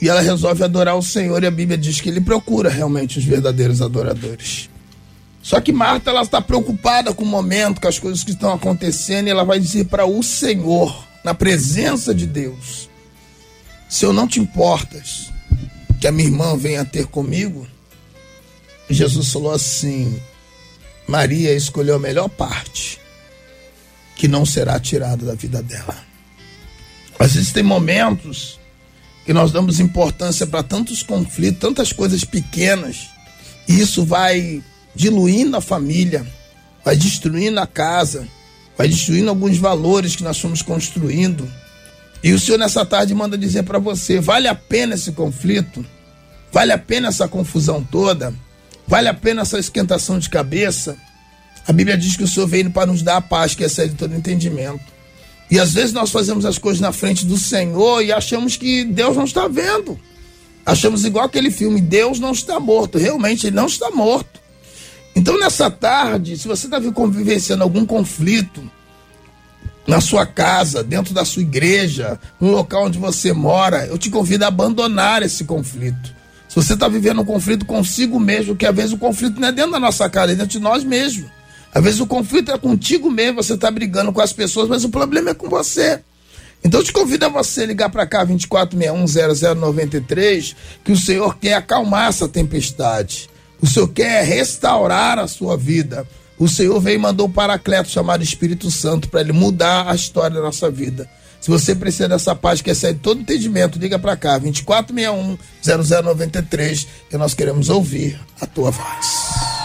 S3: e ela resolve adorar o Senhor. E a Bíblia diz que ele procura realmente os verdadeiros adoradores. Só que Marta ela está preocupada com o momento, com as coisas que estão acontecendo, e ela vai dizer para o Senhor, na presença de Deus: Se eu não te importas que a minha irmã venha ter comigo, Jesus falou assim: Maria escolheu a melhor parte, que não será tirada da vida dela. Às vezes tem momentos que nós damos importância para tantos conflitos, tantas coisas pequenas, e isso vai diluindo a família, vai destruindo a casa, vai destruindo alguns valores que nós fomos construindo. E o Senhor nessa tarde manda dizer para você: vale a pena esse conflito? Vale a pena essa confusão toda? Vale a pena essa esquentação de cabeça? A Bíblia diz que o Senhor veio para nos dar a paz que excede todo entendimento. E às vezes nós fazemos as coisas na frente do Senhor e achamos que Deus não está vendo. Achamos igual aquele filme, Deus não está morto. Realmente, ele não está morto. Então, nessa tarde, se você está vivenciando algum conflito na sua casa, dentro da sua igreja, no local onde você mora, eu te convido a abandonar esse conflito. Se você está vivendo um conflito consigo mesmo, que às vezes o conflito não é dentro da nossa casa, é dentro de nós mesmos. Às vezes o conflito é contigo mesmo, você está brigando com as pessoas, mas o problema é com você. Então eu te convido a você ligar para cá 24610093, que o Senhor quer acalmar essa tempestade. O Senhor quer restaurar a sua vida. O Senhor veio e mandou o Paracleto chamado Espírito Santo para ele mudar a história da nossa vida. Se você precisa dessa paz que excede todo entendimento, liga para cá 24610093, que nós queremos ouvir a tua voz.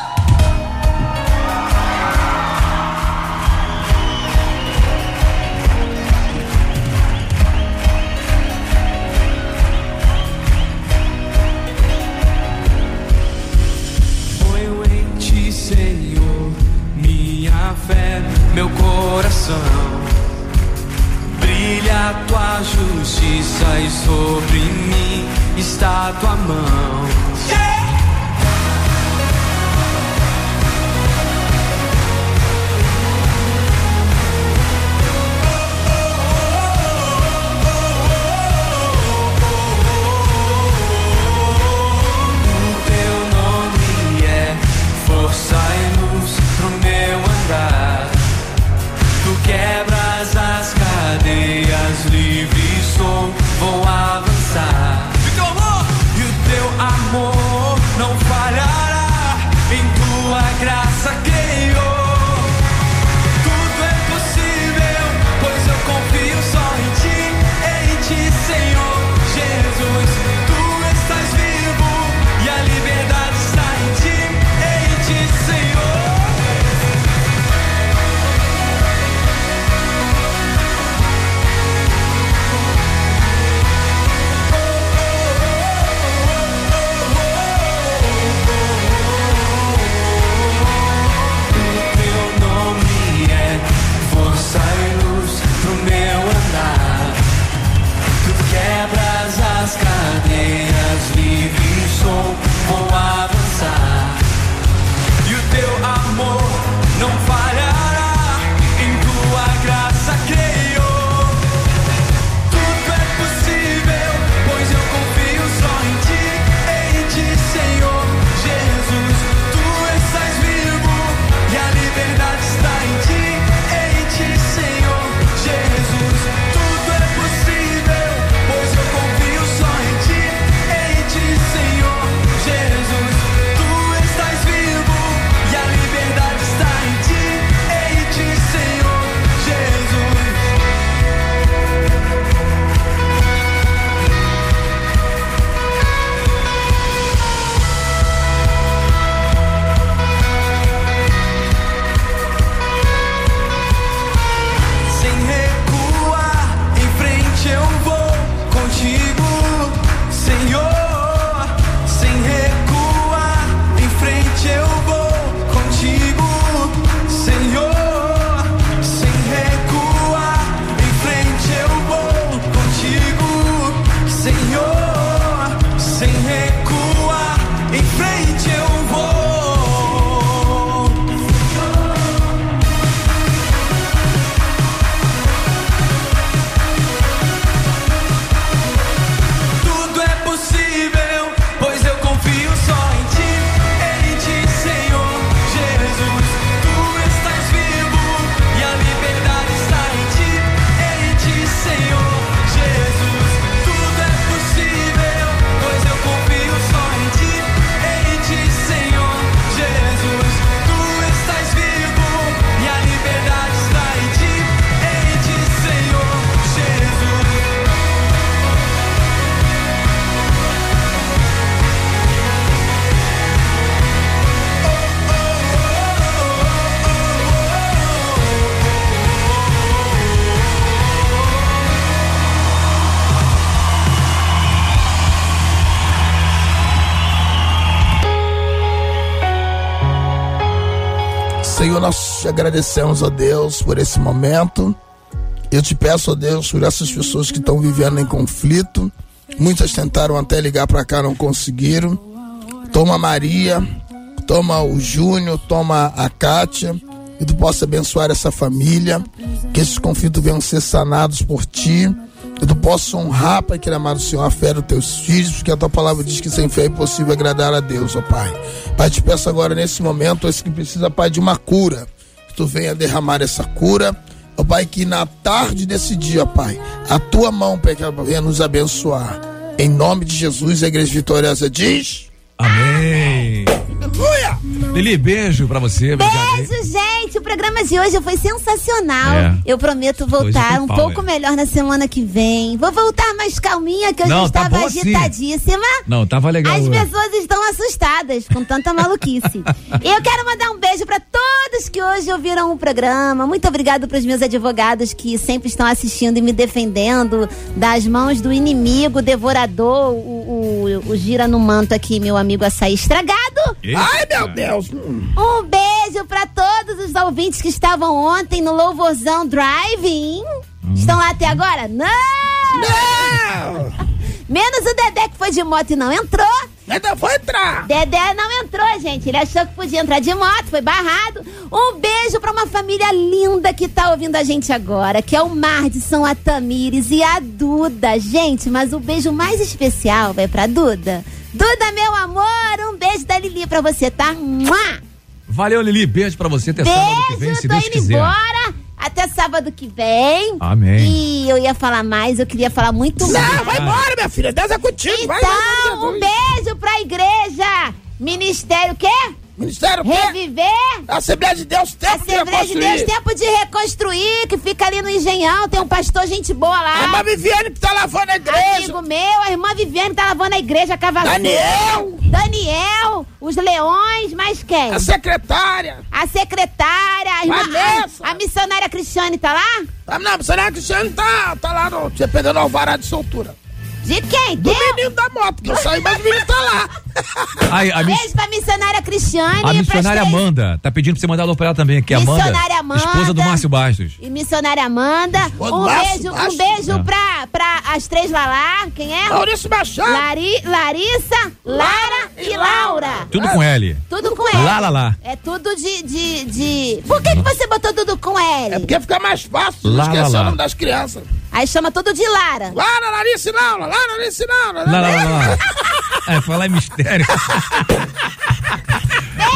S25: E sobre mim está tua mão.
S3: Agradecemos, ó Deus, por esse momento. Eu te peço, ó Deus, por essas pessoas que estão vivendo em conflito. Muitas tentaram até ligar para cá, não conseguiram. Toma a Maria, toma o Júnior, toma a Kátia. Que tu possa abençoar essa família. Que esses conflitos venham ser sanados por ti. Que tu possa honrar, Pai, que amado Senhor, a fé dos teus filhos, porque a tua palavra diz que sem fé é impossível agradar a Deus, ó Pai. Pai, te peço agora nesse momento, esse que precisa, Pai, de uma cura. Tu venha derramar essa cura. Ó Pai, que na tarde desse dia, Pai, a tua mão, venha nos abençoar. Em nome de Jesus, a igreja vitoriosa diz.
S1: Amém. Lili, beijo pra você. Obrigado.
S2: Beijo, gente. O programa de hoje foi sensacional.
S1: É.
S2: Eu prometo
S1: Hoje
S2: voltar
S1: tem
S2: um
S1: pau,
S2: pouco
S1: é.
S2: melhor na semana que vem. Vou voltar mais calminha, que eu
S1: Não,
S2: já
S1: tá
S2: estava
S1: assim.
S2: agitadíssima.
S1: Não, tava legal.
S2: As pessoas estão assustadas com tanta maluquice. E (laughs) eu quero mandar um beijo para todos que hoje ouviram o programa. Muito obrigado para os meus advogados que sempre estão assistindo e me defendendo das mãos do inimigo devorador, o, o, o gira no manto aqui, meu amigo açaí estragado.
S3: Ai, meu Deus!
S2: Um beijo pra todos os ouvintes que estavam ontem no Louvorzão Driving. Estão lá até agora? Não! Menos o Dedé que foi de moto e não entrou.
S3: Dedé foi entrar.
S2: Dedé não entrou, gente. Ele achou que podia entrar de moto, foi barrado. Um beijo pra uma família linda que tá ouvindo a gente agora, que é o Mar de São Atamires e a Duda. Gente, mas o beijo mais especial vai pra Duda. Duda, meu amor, um beijo da Lili pra você, tá? Mua!
S1: Valeu, Lili. Beijo pra você. Até sábado que vem,
S2: Beijo,
S1: se
S2: tô
S1: Deus
S2: indo
S1: quiser.
S2: embora. Até sábado que vem.
S1: Amém.
S2: E eu ia falar mais, eu queria falar muito mais.
S3: Não, vai embora, minha filha. Deus é contigo. vai,
S2: Então,
S3: vai,
S2: um beijo pra igreja. Ministério o quê?
S3: Ministério o quê?
S2: Reviver.
S3: Assembleia de Deus, tempo de
S2: Assembleia de Deus,
S3: reconstruir.
S2: tempo de reconstruir, que fica ali no Engenhão. Tem um pastor gente boa lá.
S3: A irmã Viviane que tá lavando a igreja.
S2: Amigo meu, a irmã Viviane tá lavando a igreja, a cavaleira.
S3: Daniel.
S2: Daniel, os leões, mais quem?
S3: A secretária.
S2: A secretária, a irmã, a, a missionária Cristiane tá lá?
S3: Ah, não, você não é Cristiano, tá, tá lá no. Tinha pegando o alvará de soltura.
S2: De quem?
S3: Do menino da moto, que eu saí, mas o menino tá lá.
S1: Ai, a, miss-
S2: Beijo pra missionária Cristiane
S1: a
S2: e
S1: missionária
S2: três-
S1: Amanda tá pedindo pra você mandar alô pra ela também, que é a Amanda.
S2: Missionária Amanda.
S1: Esposa do Márcio Bastos.
S2: E missionária Amanda.
S3: Esposa
S2: Um
S3: Márcio
S2: beijo, um beijo
S1: É.
S2: pra, pra as três Lalá. Quem é?
S3: Maurício Machado.
S2: Lari, Larissa, Lara e Laura.
S1: Tudo com L.
S2: Tudo com L.
S1: Lá, lá, lá.
S2: É tudo de, de, de... Por que, que você botou tudo com L?
S3: É porque fica mais fácil
S1: Lá,
S3: esquecer
S1: lá, lá.
S3: o nome das crianças.
S2: Aí chama tudo de Lara.
S3: Lara, Larissa e Laura, Lara, Larissa e Laura.
S1: Lá, lá, lá. É, falar em mistério. (laughs)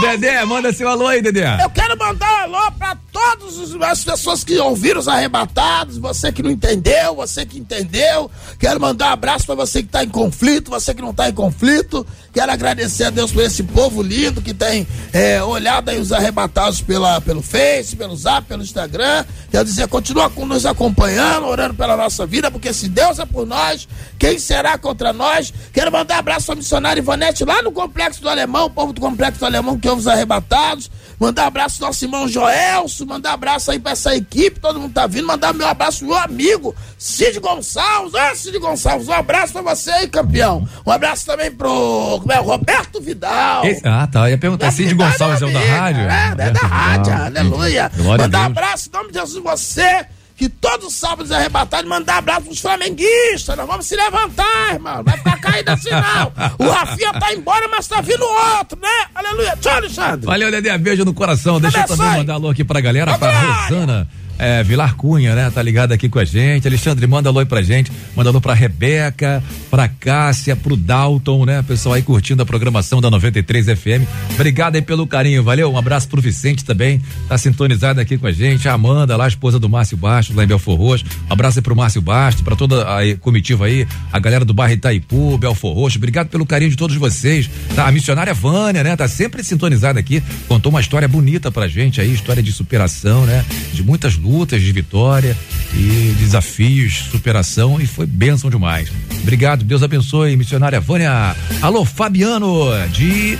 S1: Dedé, manda seu alô aí, Dedé.
S3: Eu quero mandar um alô pra todas as pessoas que ouviram os arrebatados, você que não entendeu, você que entendeu. Quero mandar um abraço pra você que tá em conflito, você que não tá em conflito. Quero agradecer a Deus por esse povo lindo que tem é, olhado aí os arrebatados pela, pelo Face, pelo Zap, pelo Instagram. Quero dizer, continua com- nos acompanhando, orando pela nossa vida, porque se Deus é por nós, quem será contra nós? Quero mandar um abraço pra missionária Ivonete lá no Complexo do Alemão, o povo do Complexo do Alemão que ouve os arrebatados. Mandar abraço pro nosso irmão Joelso, mandar abraço aí pra essa equipe, todo mundo tá vindo. Mandar meu abraço pro meu amigo Cid Gonçalves. Ô, Cid Gonçalves, um abraço pra você aí, campeão. Um abraço também pro como é, Roberto Vidal.
S1: Esse- ah, tá. Eu ia perguntar, Cid Gonçalves é o da rádio?
S3: É, é da rádio,
S1: Ah,
S3: aleluia.
S1: Glória
S3: Mandar abraço em nome de Jesus você, que todos os sábados é arrebatado, mandar abraço pros flamenguistas. Nós vamos se levantar, irmão. Vai ficar caído assim, não. O Rafinha tá embora, mas tá vindo outro, né? Aleluia. Tchau, Alexandre.
S1: Valeu, Dedé. Beijo no coração. Deixa eu também mandar alô aqui pra galera, pra. Rosana. É, Vilar Cunha, né? Tá ligado aqui com a gente. Alexandre, manda alô aí pra gente. Manda alô pra Rebeca, pra Cássia, pro Dalton, né? Pessoal aí curtindo a programação da 93 FM. Obrigado aí pelo carinho, valeu. Um abraço pro Vicente também. Tá sintonizado aqui com a gente. A Amanda, lá, a esposa do Márcio Bastos, lá em Belfor Roxo. Um abraço aí pro Márcio Bastos, pra toda a comitiva aí, a galera do bairro Itaipu, Belfor Roxo. Obrigado pelo carinho de todos vocês. Tá? A missionária Vânia, né? Tá sempre sintonizada aqui. Contou uma história bonita pra gente aí, história de superação, né? De muitas lutas, de vitória e desafios, superação e foi bênção demais. Obrigado, Deus abençoe, missionária Vânia. Alô, Fabiano, de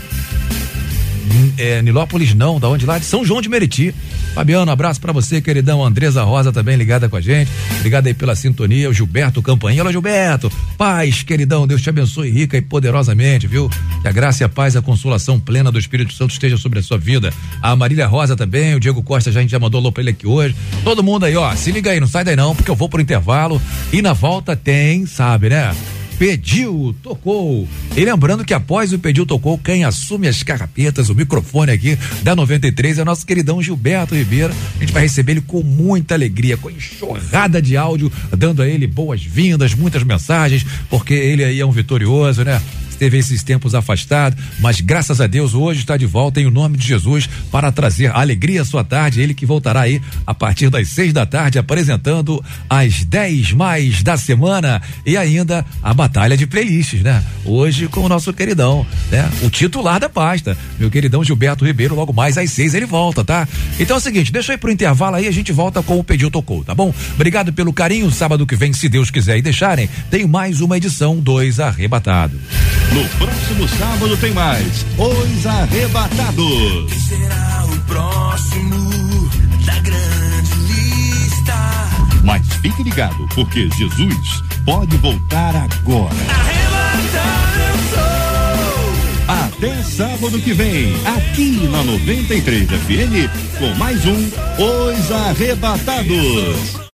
S1: é, Nilópolis não, da onde lá? De São João de Meriti. Fabiano, abraço pra você, queridão. Andresa Rosa também ligada com a gente. Obrigado aí pela sintonia. O Gilberto Campainha. Olá, Gilberto. Paz, queridão. Deus te abençoe rica e poderosamente, viu? Que a graça e a paz, a consolação plena do Espírito Santo esteja sobre a sua vida. A Marília Rosa também, o Diego Costa já, a gente já mandou alô pra ele aqui hoje. Todo mundo aí, ó. Se liga aí, não sai daí não, porque eu vou pro intervalo. E na volta tem, sabe, né? Pediu, tocou. E lembrando que após o Pediu, tocou, quem assume as carrapetas, o microfone aqui da 93 é o nosso queridão Gilberto Ribeiro. A gente vai receber ele com muita alegria, com enxurrada de áudio, dando a ele boas-vindas, muitas mensagens, porque ele aí é um vitorioso, né? Teve esses tempos afastado, mas graças a Deus hoje está de volta em o nome de Jesus para trazer alegria à sua tarde. Ele que voltará aí a partir das seis da tarde apresentando as dez mais da semana e ainda a batalha de playlists, né? Hoje com o nosso queridão, né? O titular da pasta, meu queridão Gilberto Ribeiro. Logo mais às seis ele volta, tá? Então é o seguinte, deixa ir pro intervalo aí, a gente volta com o Pediu Tocou, tá bom? Obrigado pelo carinho. Sábado que vem, se Deus quiser e deixarem, tem mais uma edição dois arrebatado.
S26: No próximo sábado tem mais Os Arrebatados.
S25: Quem será o próximo da grande lista?
S26: Mas fique ligado, porque Jesus pode voltar agora. Até sábado que vem, aqui na 93 FM, com mais um Os Arrebatados.